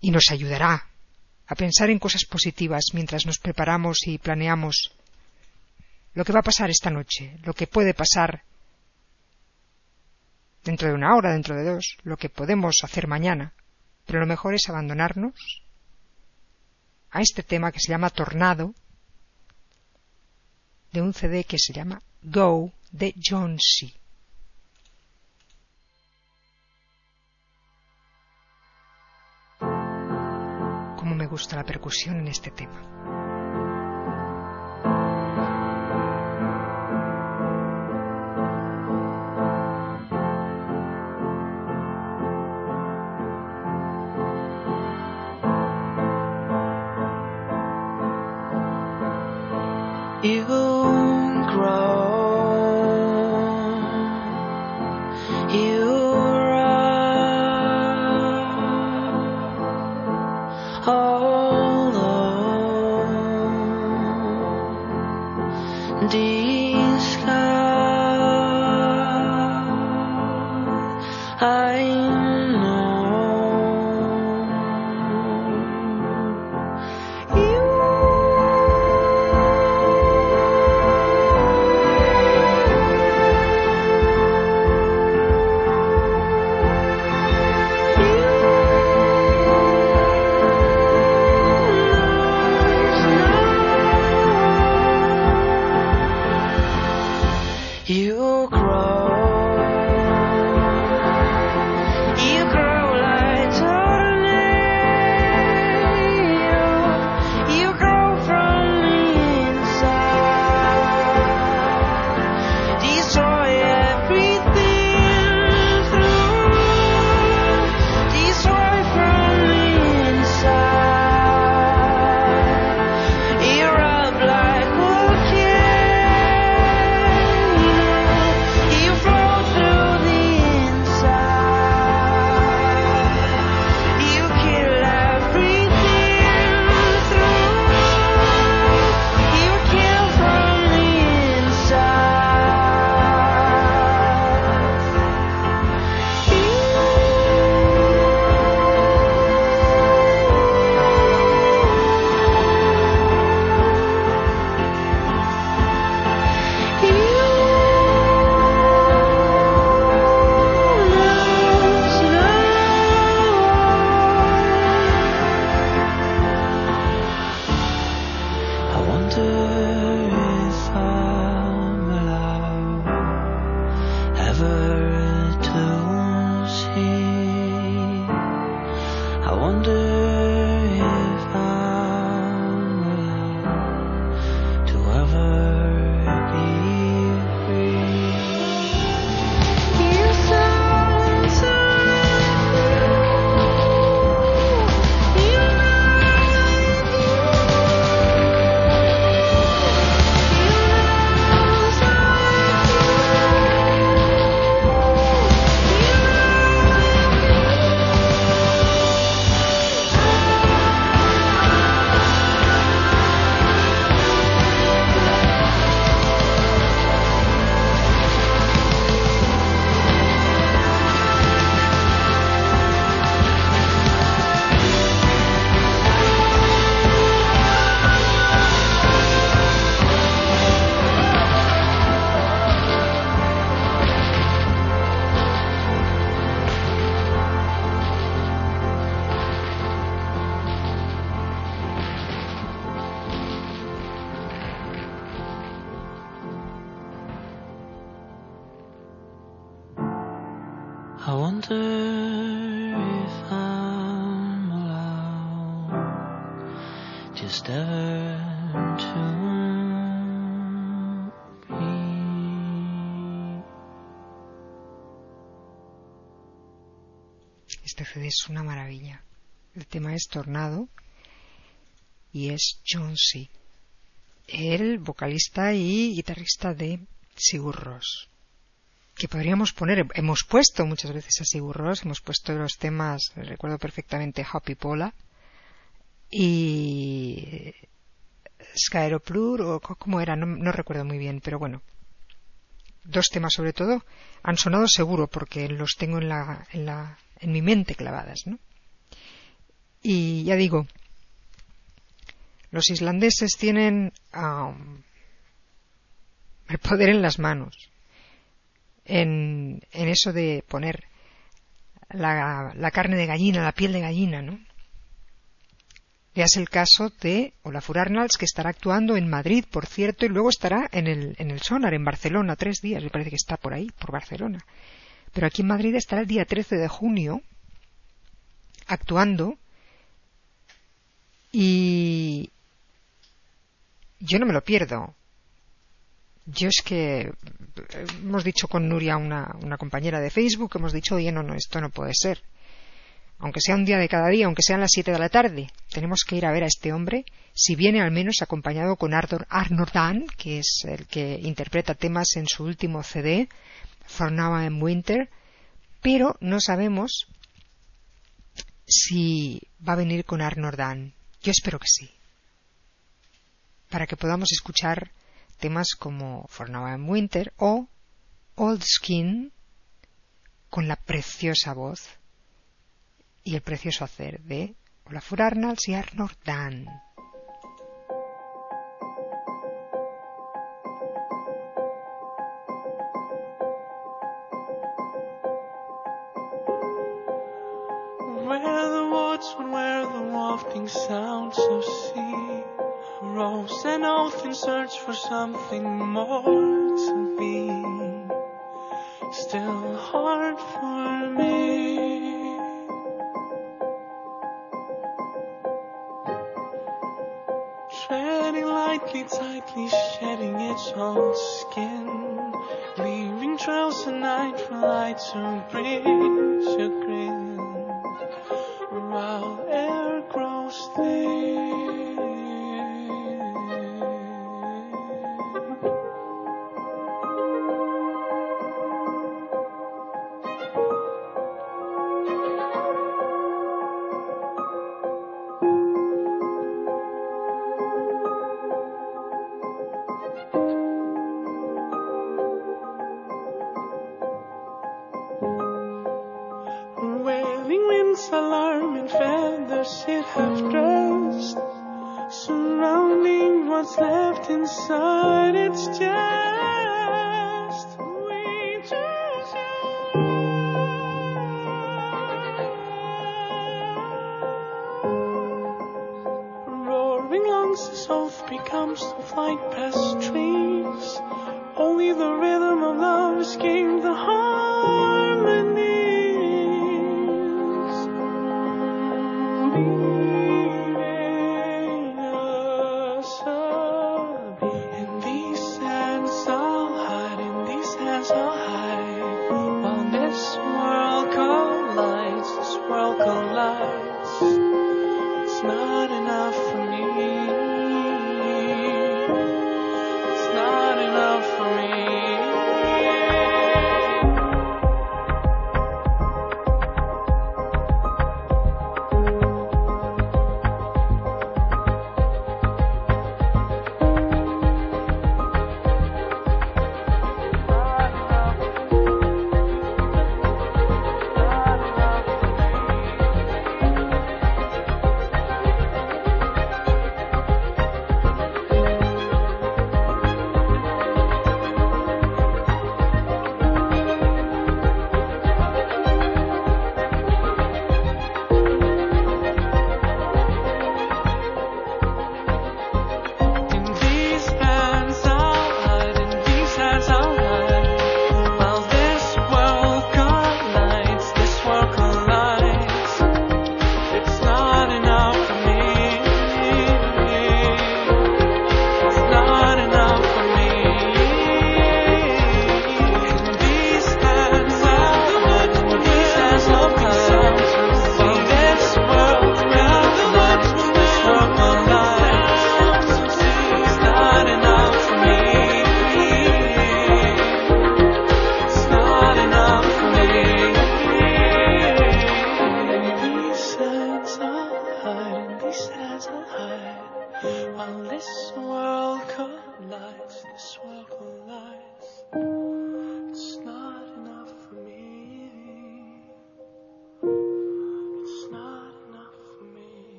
Speaker 5: y nos ayudará a pensar en cosas positivas mientras nos preparamos y planeamos lo que va a pasar esta noche, lo que puede pasar dentro de una hora, dentro de dos, lo que podemos hacer mañana. Pero lo mejor es abandonarnos a este tema que se llama Tornado de un CD que se llama Go de John C. me gusta la percusión en este tema. Es una maravilla. El tema es Tornado y es John C. El vocalista y guitarrista de Sigur Rós. Que podríamos poner, hemos puesto muchas veces a Sigur Rós, hemos puesto los temas, recuerdo perfectamente Happy Pola y Skyroplur o cómo era, no, no recuerdo muy bien, pero bueno, dos temas sobre todo han sonado seguro porque los tengo en la, en la en mi mente clavadas, ¿no? Y ya digo, los islandeses tienen um, el poder en las manos, en, en eso de poner la, la, carne de gallina, la piel de gallina, ¿no? Veas el caso de Olafur Arnalds, que estará actuando en Madrid, por cierto, y luego estará en el, en el Sonar, en Barcelona, tres días, me parece que está por ahí, por Barcelona. Pero aquí en Madrid estará el día 13 de junio, actuando, y yo no me lo pierdo. Yo es que hemos dicho con Nuria, una, una compañera de Facebook, hemos dicho, oye, no, no, esto no puede ser aunque sea un día de cada día, aunque sean las siete de la tarde, tenemos que ir a ver a este hombre, si viene al menos acompañado con Arnold Dan, que es el que interpreta temas en su último CD, For Now and Winter, pero no sabemos si va a venir con Arnold Dan. Yo espero que sí. Para que podamos escuchar temas como For Now and Winter o Old Skin con la preciosa voz y el precioso hacer de Olafur Arnalds y Arnold Dan.
Speaker 6: For something more to be Still hard for me. Treading lightly, tightly, shedding its old skin, leaving trails at night for light to breathe your grin,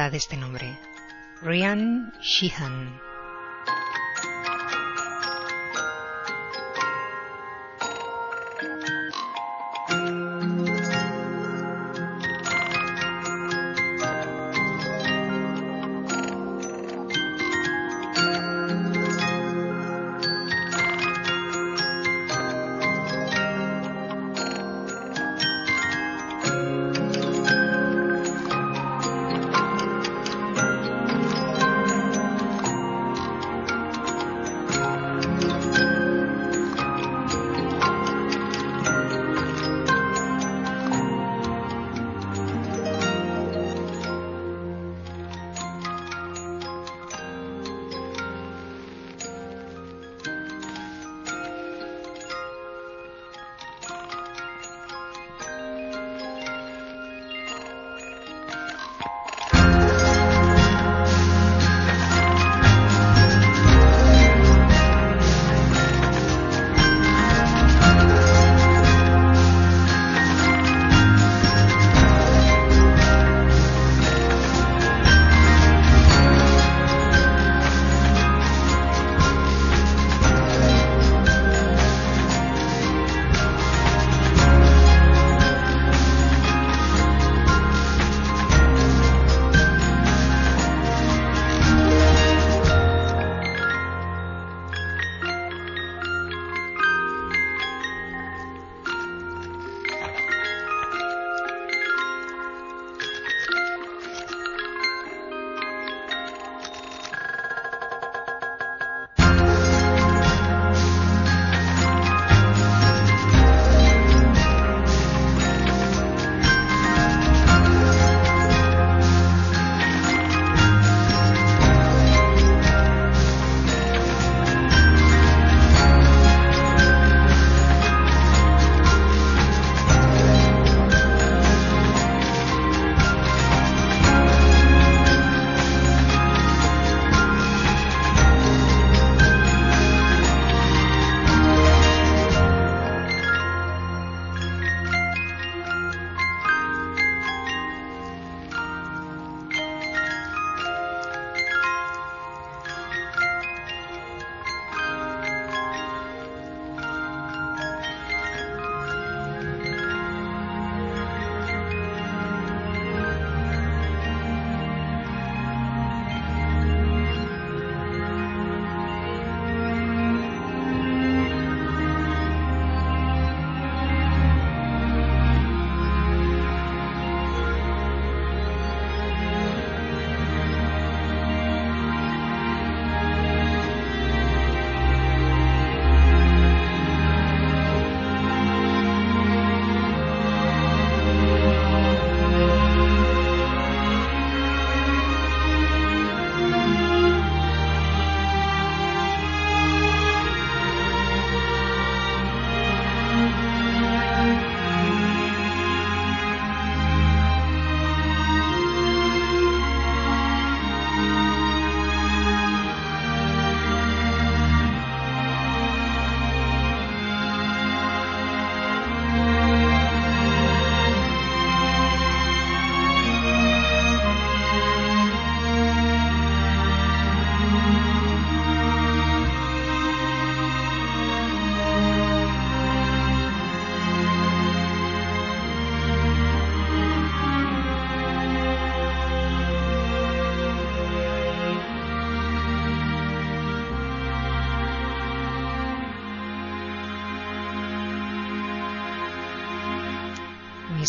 Speaker 5: apuntad este nombre. Ryan Sheehan.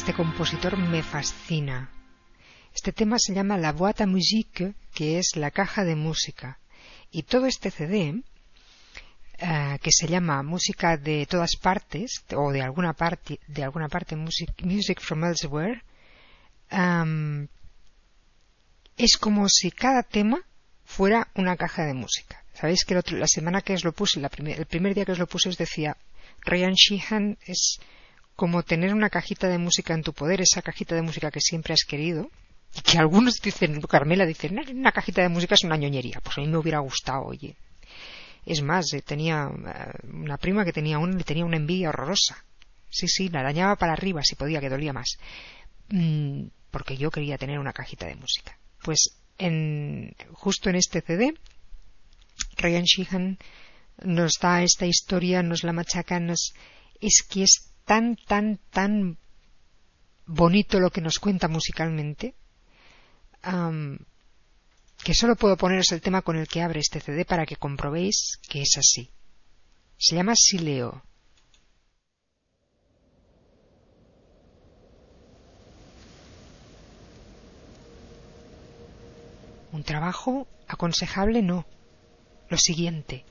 Speaker 5: Este compositor me fascina. Este tema se llama La boîte à musique, que es la caja de música. Y todo este CD, eh, que se llama Música de todas partes, o de alguna parte, de alguna parte Music, from Elsewhere, um, es como si cada tema fuera una caja de música. Sabéis que la semana que os lo puse, el primer día que os lo puse, os decía, Ryan Sheehan es como tener una cajita de música en tu poder, esa cajita de música que siempre has querido, y que algunos dicen, Carmela dice, una cajita de música es una ñoñería, pues a mí me hubiera gustado, oye. Es más, eh, tenía eh, una prima que tenía una, tenía una envidia horrorosa. Sí, sí, la dañaba para arriba si podía, que dolía más. Mm, porque yo quería tener una cajita de música. Pues en, justo en este CD, Ryan Sheehan nos da esta historia, nos la machaca, nos, es que es tan, tan, tan bonito lo que nos cuenta musicalmente, que solo puedo poneros el tema con el que abre este CD para que comprobéis que es así. Se llama Sileo. Un trabajo aconsejable no. Lo siguiente.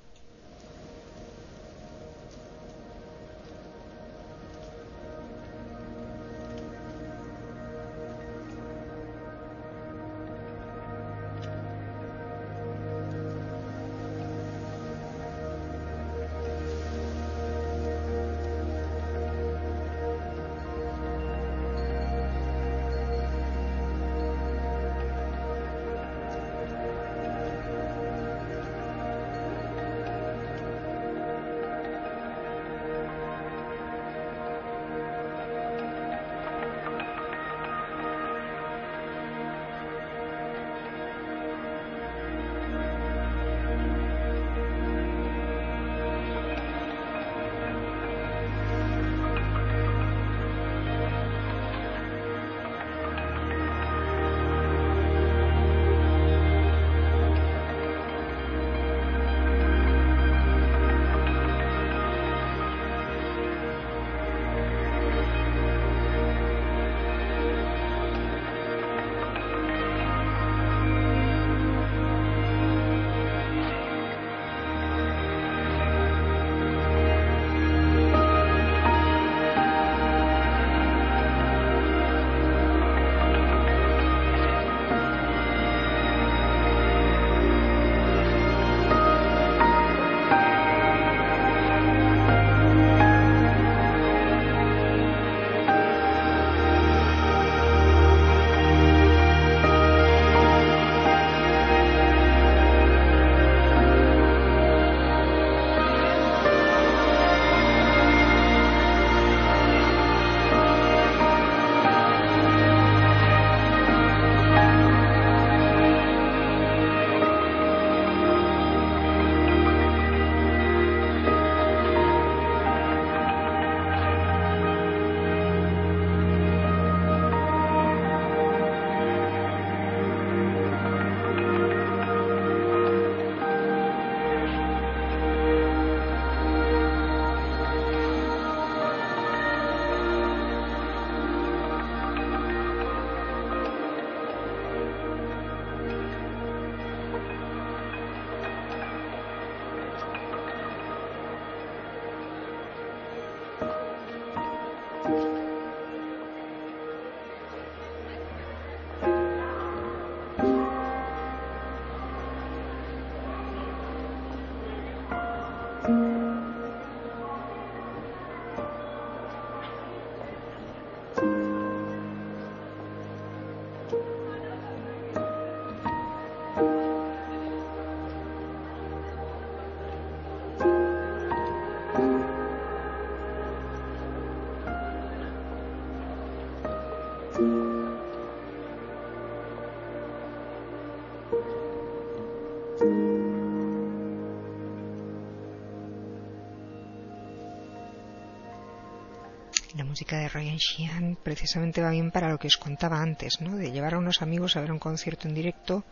Speaker 5: Música de Ryan Sheehan precisamente va bien para lo que os contaba antes, ¿no? De llevar a unos amigos a ver un concierto en directo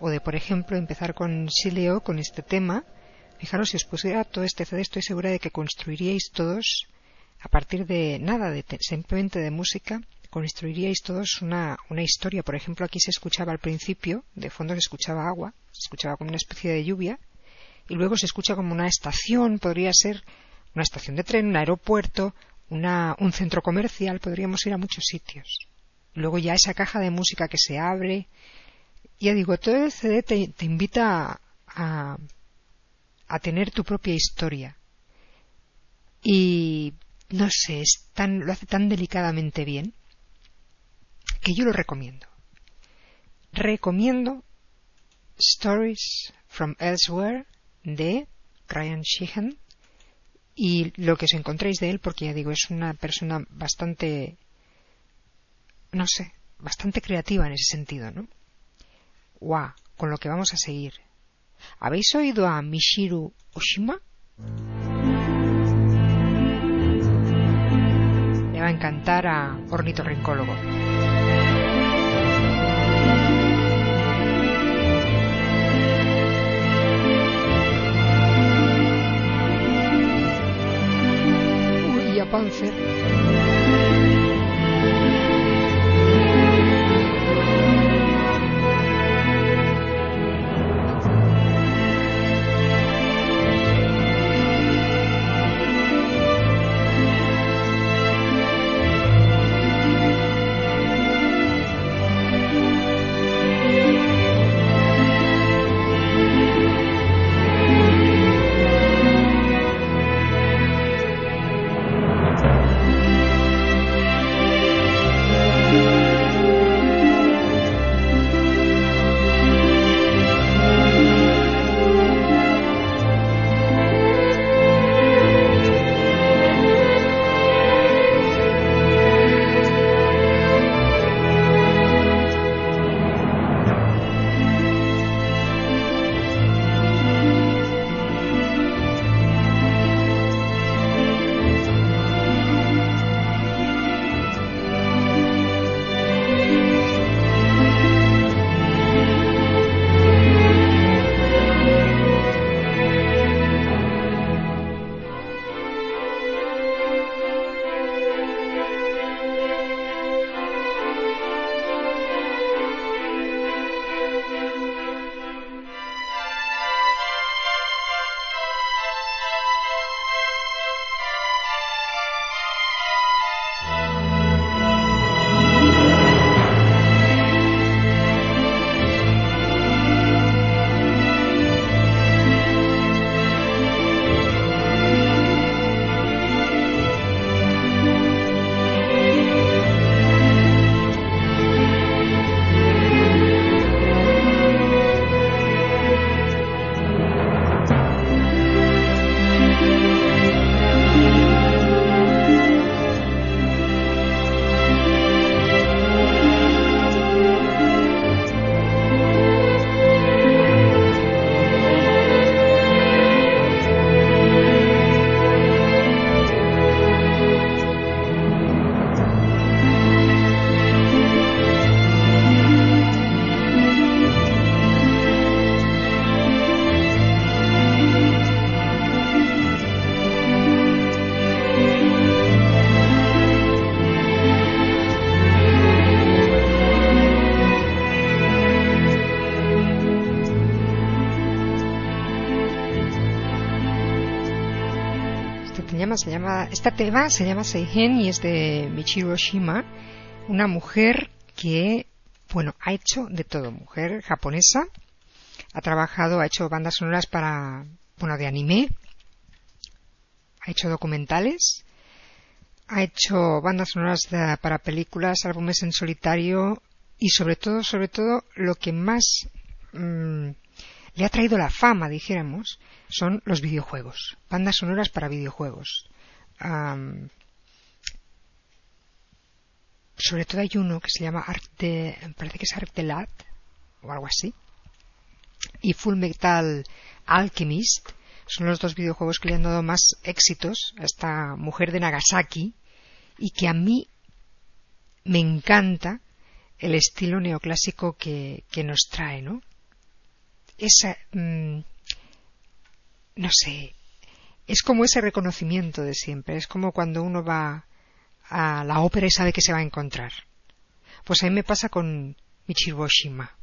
Speaker 5: o de, por ejemplo, empezar con Sileo, con este tema. Fijaros, si os pusiera todo este CD, estoy segura de que construiríais todos, a partir de nada, de te- simplemente de música, construiríais todos una, una historia. Por ejemplo, aquí se escuchaba al principio, de fondo se escuchaba agua, se escuchaba como una especie de lluvia, y luego se escucha como una estación, podría ser una estación de tren, un aeropuerto, una, un centro comercial, podríamos ir a muchos sitios. Luego ya esa caja de música que se abre. Ya digo, todo el CD te, invita a, a tener tu propia historia. Y no sé, es tan, lo hace tan delicadamente bien que yo lo recomiendo. Recomiendo Stories from Elsewhere de Ryan Sheehan y lo que os encontréis de él, porque ya digo, es una persona bastante, no sé, bastante creativa en ese sentido, ¿no? wa, con lo que vamos a seguir. ¿Habéis oído a Mishiru Oshima? Le va a encantar a Ornitorrincólogo. Uy, a Panzer. Esta tema se llama Seigen y es de Michiru Oshima, una mujer que, bueno, ha hecho de todo, mujer japonesa, ha trabajado, ha hecho bandas sonoras para, bueno, de anime, ha hecho documentales, ha hecho bandas sonoras para películas, álbumes en solitario y sobre todo, sobre todo, lo que más mm, le ha traído la fama, dijéramos, son los videojuegos, bandas sonoras para videojuegos. Sobre todo hay uno que se llama Arc de, parece que es Arc de Lat o algo así, y Full Metal Alchemist son los dos videojuegos que le han dado más éxitos a esta mujer de Nagasaki y que a mí me encanta el estilo neoclásico que, que nos trae, ¿no? Esa, mm, no sé, es como ese reconocimiento de siempre, es como cuando uno va a la ópera y sabe que se va a encontrar. Pues a mí me pasa con Michiru Oshima.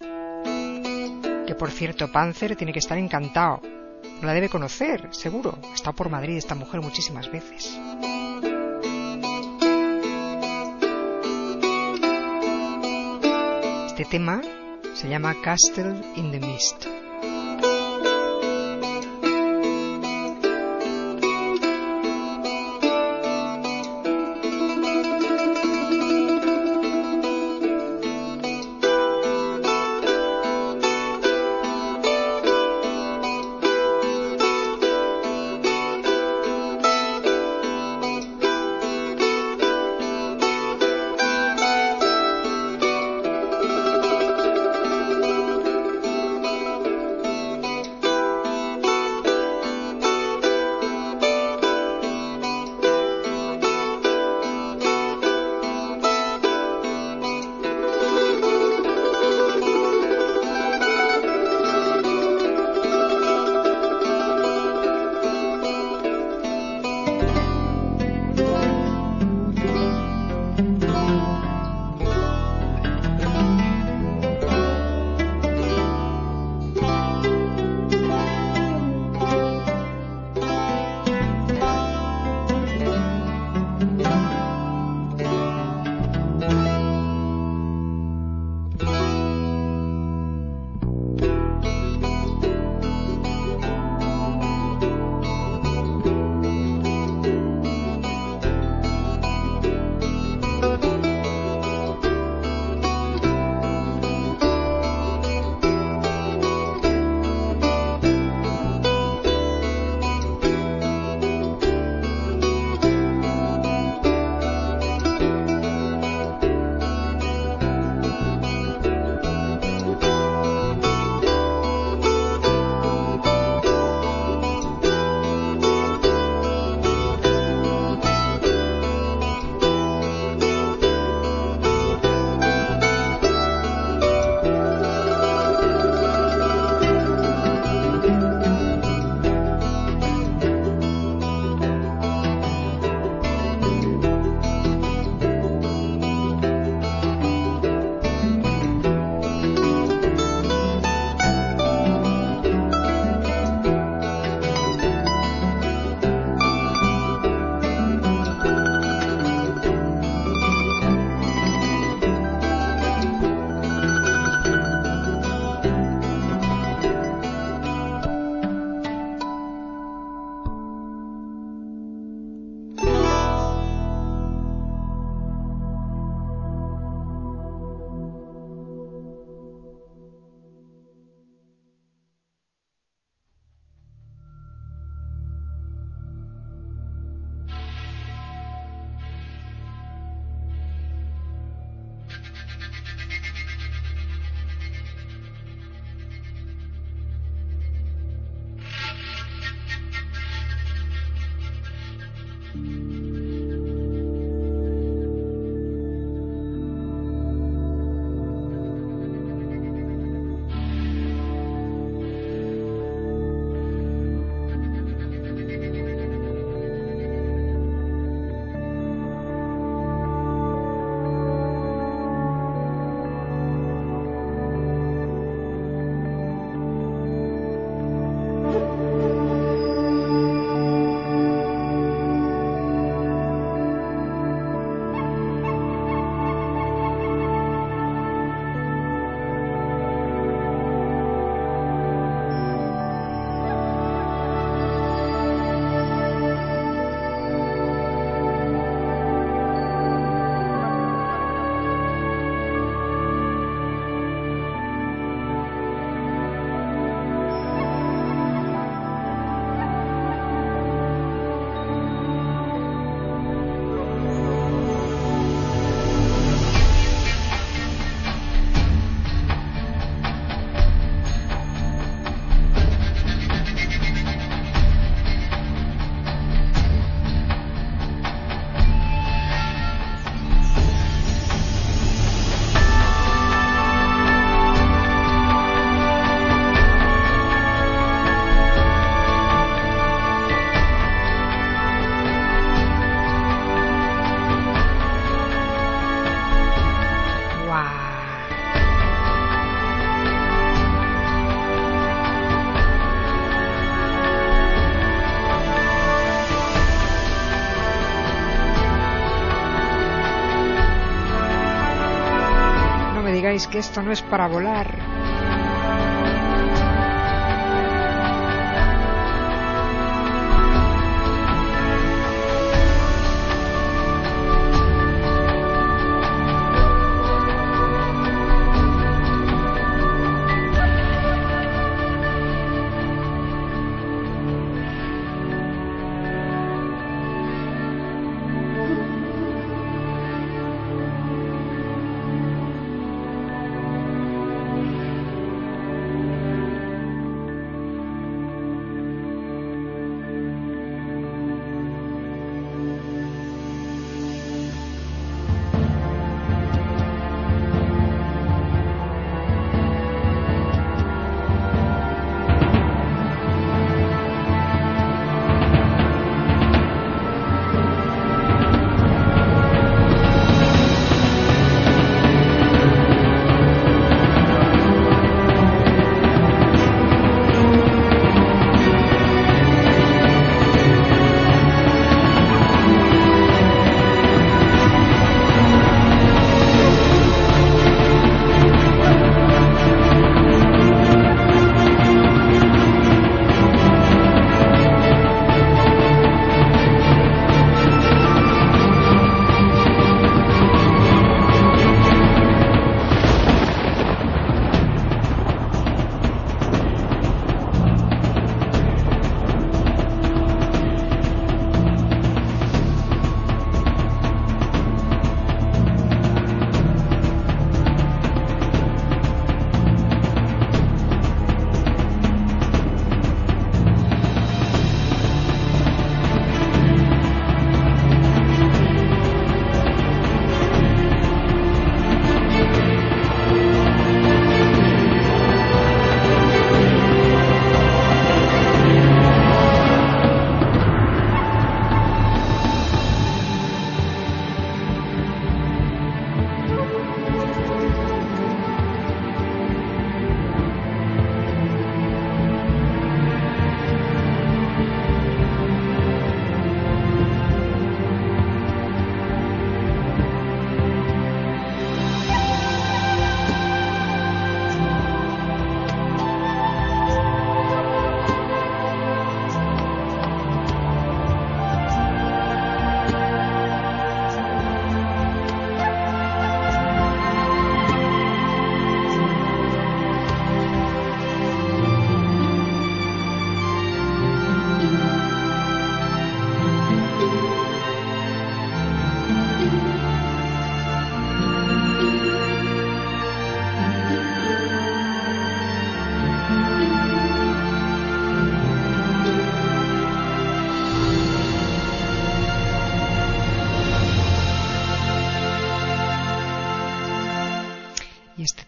Speaker 5: Que por cierto, Panzer tiene que estar encantado. La debe conocer, seguro. Estado por Madrid esta mujer muchísimas veces. Este tema se llama Castle in the Mist. Esto no es para volar.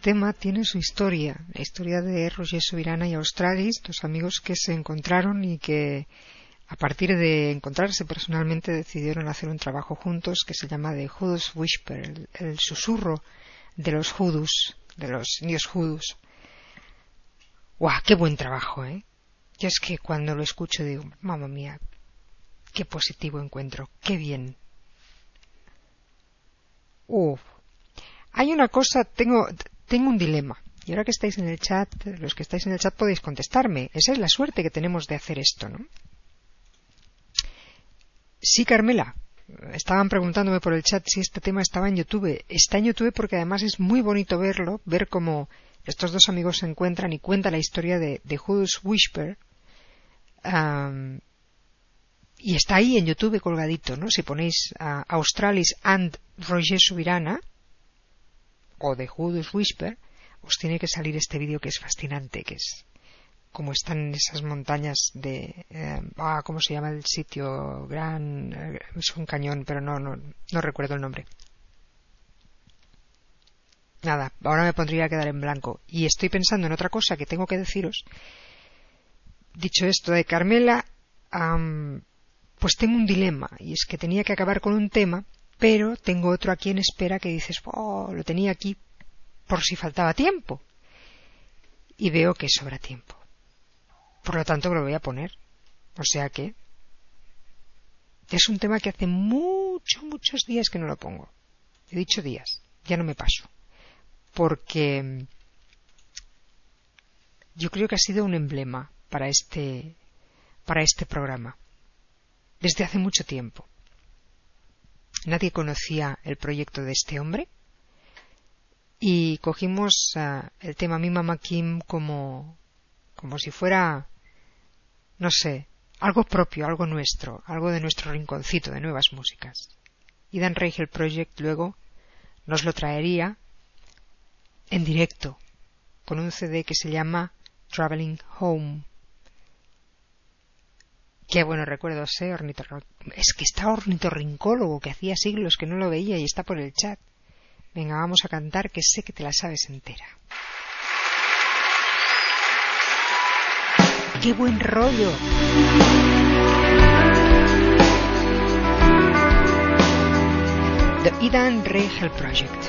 Speaker 5: Tema tiene su historia, la historia de Roger Subirana y Australis, dos amigos que se encontraron y que a partir de encontrarse personalmente decidieron hacer un trabajo juntos que se llama The Hoodoo's Whisper, el, susurro de los Hoodoos, de los indios Hoodoos. ¡Guau! ¡Qué buen trabajo, eh! Yo es que cuando lo escucho digo, mamá mía, qué positivo encuentro, qué bien. Uf, hay una cosa, tengo, tengo un dilema. Y ahora que estáis en el chat, los que estáis en el chat podéis contestarme. Esa es la suerte que tenemos de hacer esto, ¿no? Sí, Carmela. Estaban preguntándome por el chat si este tema estaba en YouTube. Está en YouTube porque además es muy bonito verlo, ver cómo estos dos amigos se encuentran y cuenta la historia de, de Who's Whisper. Y está ahí en YouTube colgadito, ¿no? Si ponéis Australis and Roger Subirana, o de Judas Whisper, os tiene que salir este vídeo que es fascinante, que es como están en esas montañas de eh, ah, cómo se llama el sitio gran eh, es un cañón pero no, no no recuerdo el nombre. Nada ahora me pondría a quedar en blanco. Y estoy pensando en otra cosa que tengo que deciros. Dicho esto de Carmela pues tengo un dilema y es que tenía que acabar con un tema pero tengo otro aquí en espera que dices, oh, lo tenía aquí por si faltaba tiempo. Y veo que sobra tiempo. Por lo tanto, lo voy a poner. O sea que es un tema que hace muchos, muchos días que no lo pongo. He dicho días, ya no me paso. porque yo creo que ha sido un emblema para este, para este programa desde hace mucho tiempo. Nadie conocía el proyecto de este hombre y cogimos ah, el tema Mi Mama Kim como, como si fuera, no sé, algo propio, algo nuestro, algo de nuestro rinconcito de nuevas músicas. Y Dan Reichel Project luego nos lo traería en directo con un CD que se llama Traveling Home. Qué bueno recuerdo sé, Es que está ornitorrincólogo, que hacía siglos que no lo veía y está por el chat. Venga, vamos a cantar que sé que te la sabes entera. ¡Qué buen rollo! The Idan Reichel Project.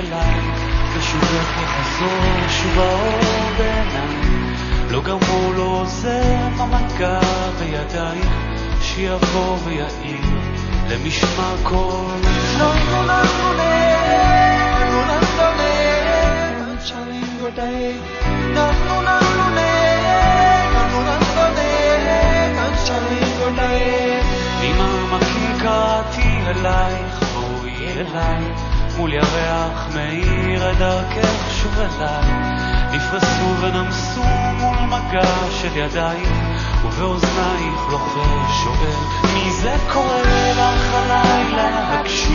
Speaker 6: אליי, ושוב יחזור שוב האור בעיניי. לא גרמו לו לא עוזב המכה בידיי, שיבוא ויעיר למשמע
Speaker 7: כל... לא נולד לא נולד, נולד נולד, שרים גודאי, נולד נולד, נולד נולד, שרים גודאי.
Speaker 6: ממעמקים קראתי אלייך, בואי אליי. מול ירח מאיר את דרכך שוב אליי. נפרסו ונמסו מול מגע של ידייך, ובאוזנייך לוחש שואל, מי זה קורא לך הלילה? הקשיבי,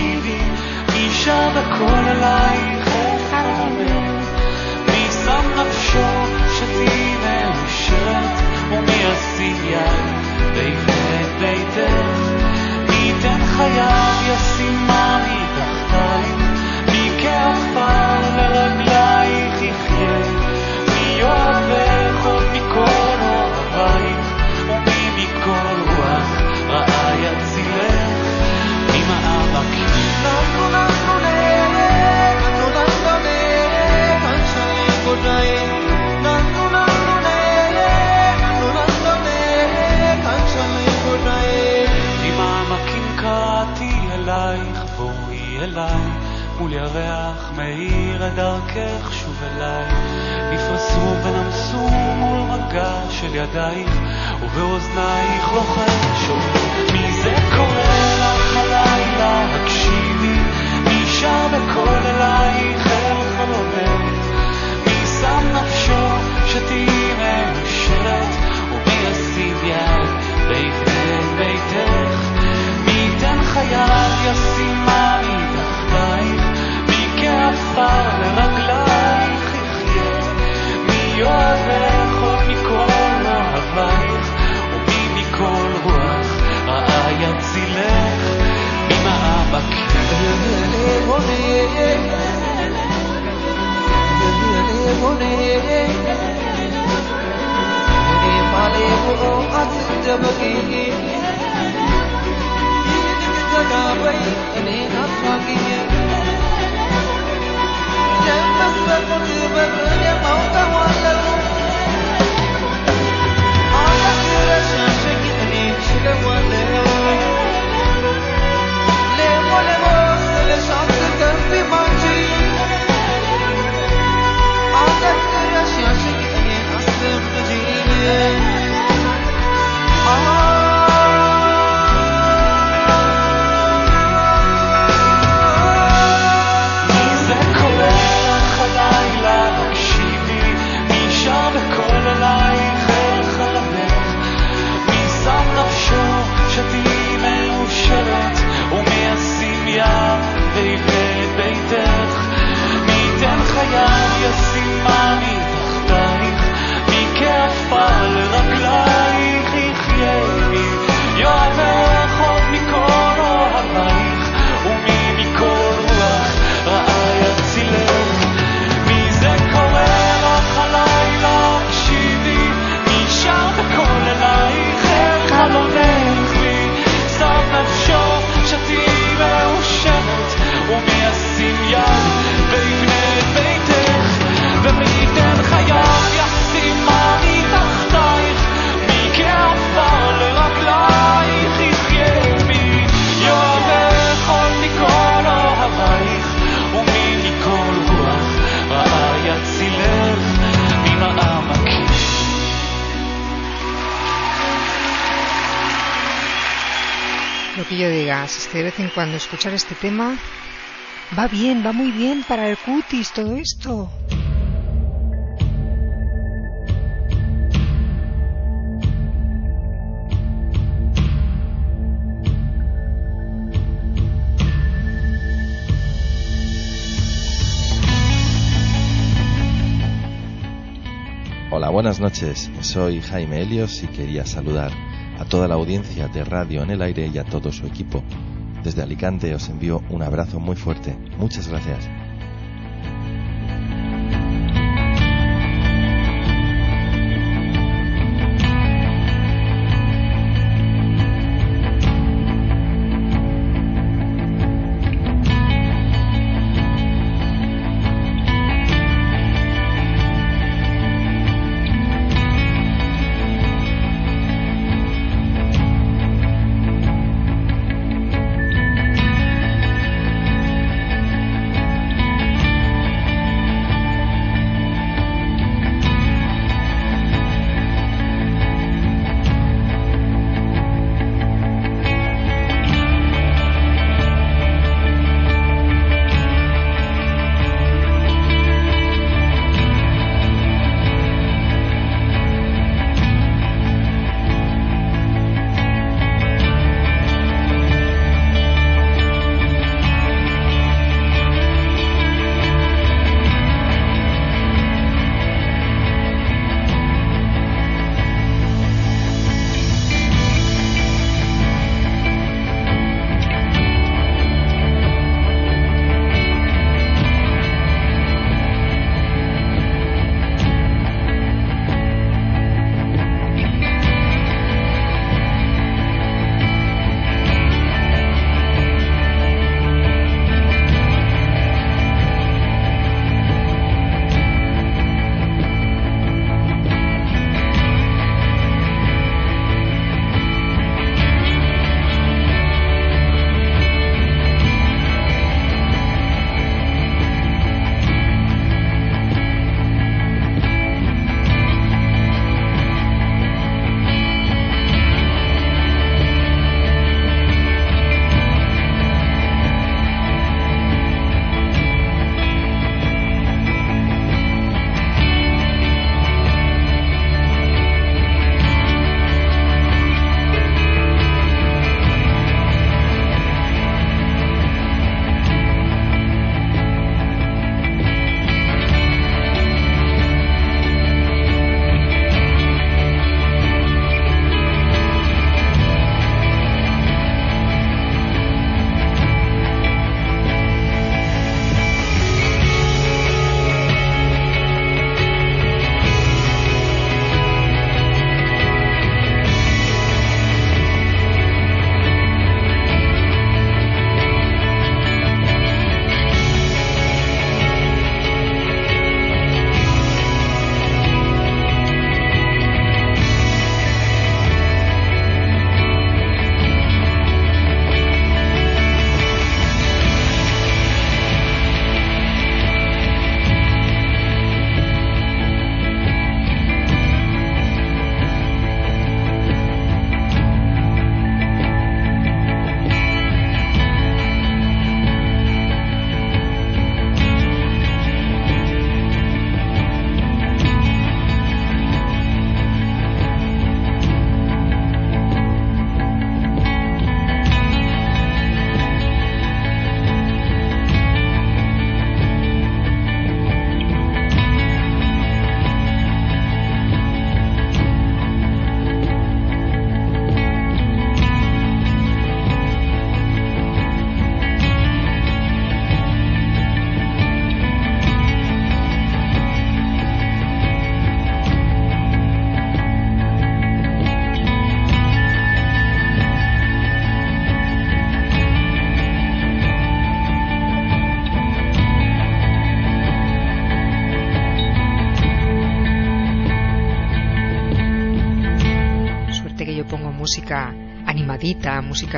Speaker 5: de vez en cuando escuchar este tema va bien, va muy bien para el cutis todo esto.
Speaker 8: Hola, buenas noches. Soy Jaime Helios y quería saludar a toda la audiencia de Radio en el Aire y a todo su equipo. Desde Alicante os envío un abrazo muy fuerte. Muchas gracias.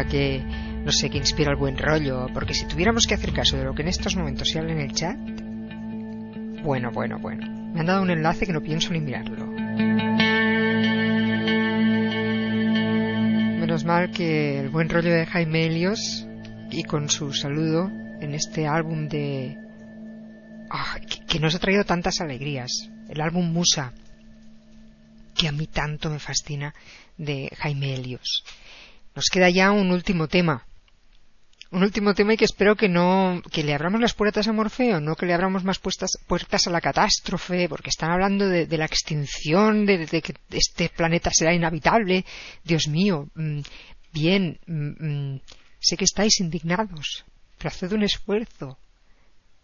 Speaker 5: Que, no sé, que inspira el buen rollo, porque si tuviéramos que hacer caso de lo que en estos momentos se habla en el chat, bueno, bueno, bueno. Me han dado un enlace que no pienso ni mirarlo. Me menos mal que el buen rollo de Jaime Helios y con su saludo en este álbum de... ah, que, que nos ha traído tantas alegrías. El álbum Musa, que a mí tanto me fascina, de Jaime Helios. Nos queda ya un último tema. Un último tema y que espero que no que le abramos las puertas a Morfeo, no que le abramos más puertas, puertas a la catástrofe, porque están hablando de, de la extinción, de, de que este planeta será inhabitable. Dios mío, mm, bien, mm, mm, sé que estáis indignados, pero haced un esfuerzo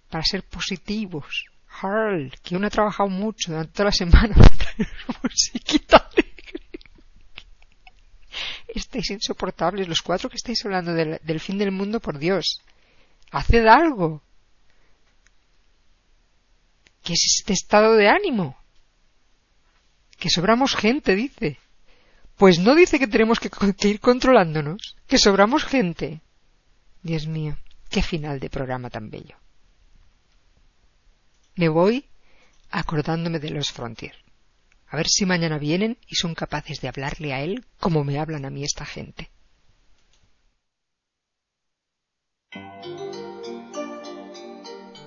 Speaker 5: para ser positivos. Harl, que uno ha trabajado mucho durante toda la semana <laughs> para traer musiquita alegre. Estáis insoportables, los cuatro que estáis hablando del, fin del mundo, por Dios. Haced algo. ¿Qué es este estado de ánimo? Que sobramos gente, dice. Pues no dice que tenemos que, que ir controlándonos, que sobramos gente. Dios mío, qué final de programa tan bello. Me voy acordándome de los Frontier. A ver si mañana vienen y son capaces de hablarle a él como me hablan a mí esta gente.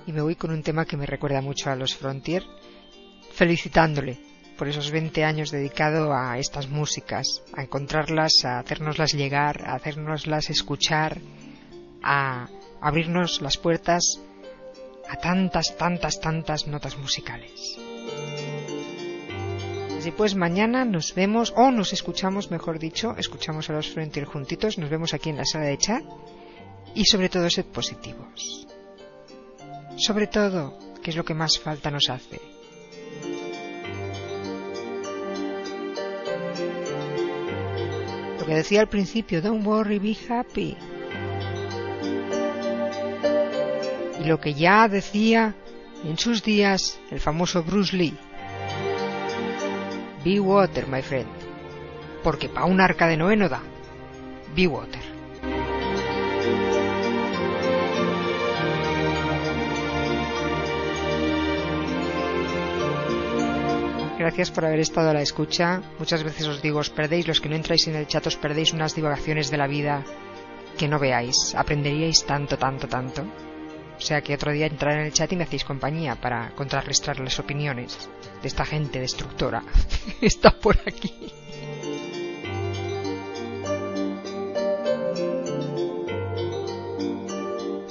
Speaker 5: Y me voy con un tema que me recuerda mucho a los Frontier, felicitándole por esos 20 años dedicado a estas músicas, a encontrarlas, a hacérnoslas llegar, a hacérnoslas escuchar, a abrirnos las puertas a tantas, tantas, tantas notas musicales. Así pues, mañana nos vemos, o nos escuchamos, mejor dicho, escuchamos a los Frontier juntitos, nos vemos aquí en la sala de chat, y sobre todo, sed positivos. Sobre todo, que es lo que más falta nos hace. Lo que decía al principio, don't worry, be happy. Y lo que ya decía en sus días el famoso Bruce Lee. Be water, my friend. Porque pa' un arca de Noé no da. Be water. Gracias por haber estado a la escucha. Muchas veces os digo, os perdéis, los que no entráis en el chat, os perdéis unas divagaciones de la vida que no veáis. Aprenderíais tanto, tanto, tanto. O sea que otro día entrar en el chat y me hacéis compañía para contrarrestar las opiniones de esta gente destructora. <laughs> Está por aquí.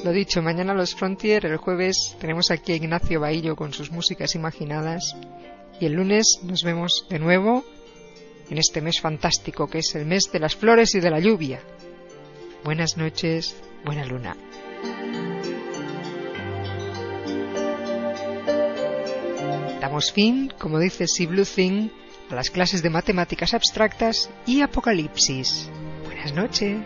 Speaker 5: Lo dicho, mañana los Frontier, el jueves tenemos aquí a Ignacio Baillo con sus músicas imaginadas y el lunes nos vemos de nuevo en este mes fantástico que es el mes de las flores y de la lluvia. Buenas noches, buena luna. Damos fin, como dice Si Blue Thing, a las clases de matemáticas abstractas y apocalipsis. Buenas noches.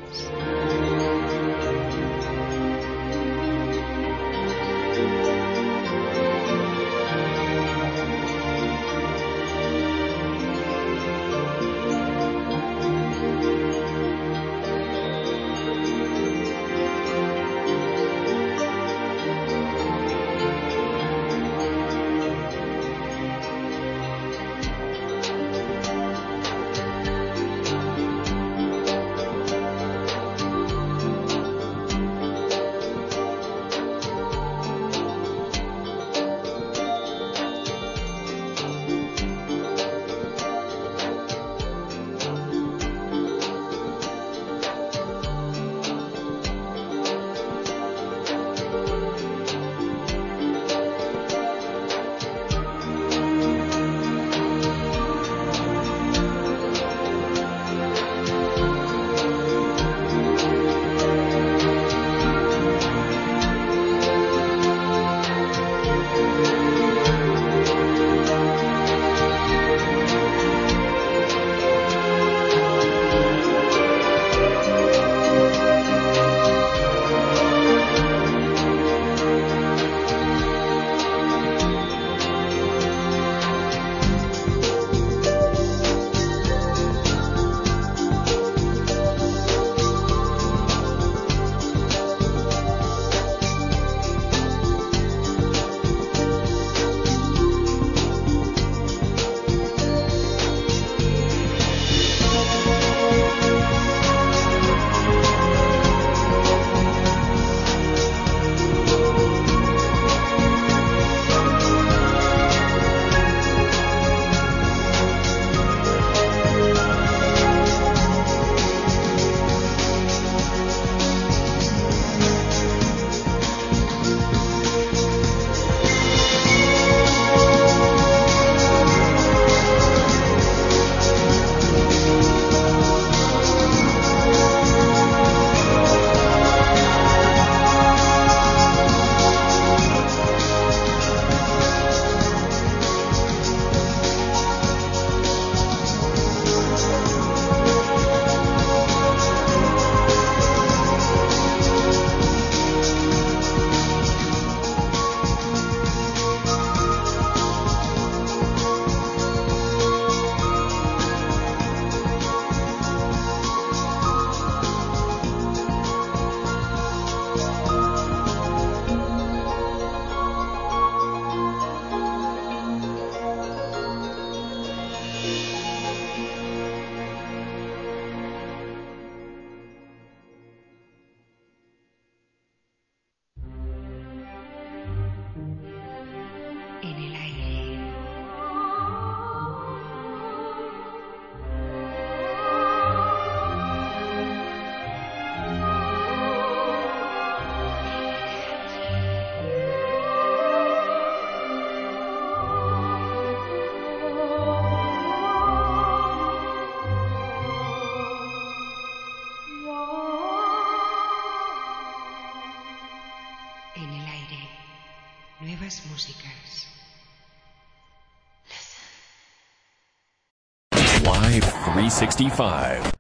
Speaker 1: 365.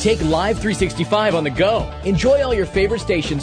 Speaker 9: Take Live 365 on the go. Enjoy all your favorite stations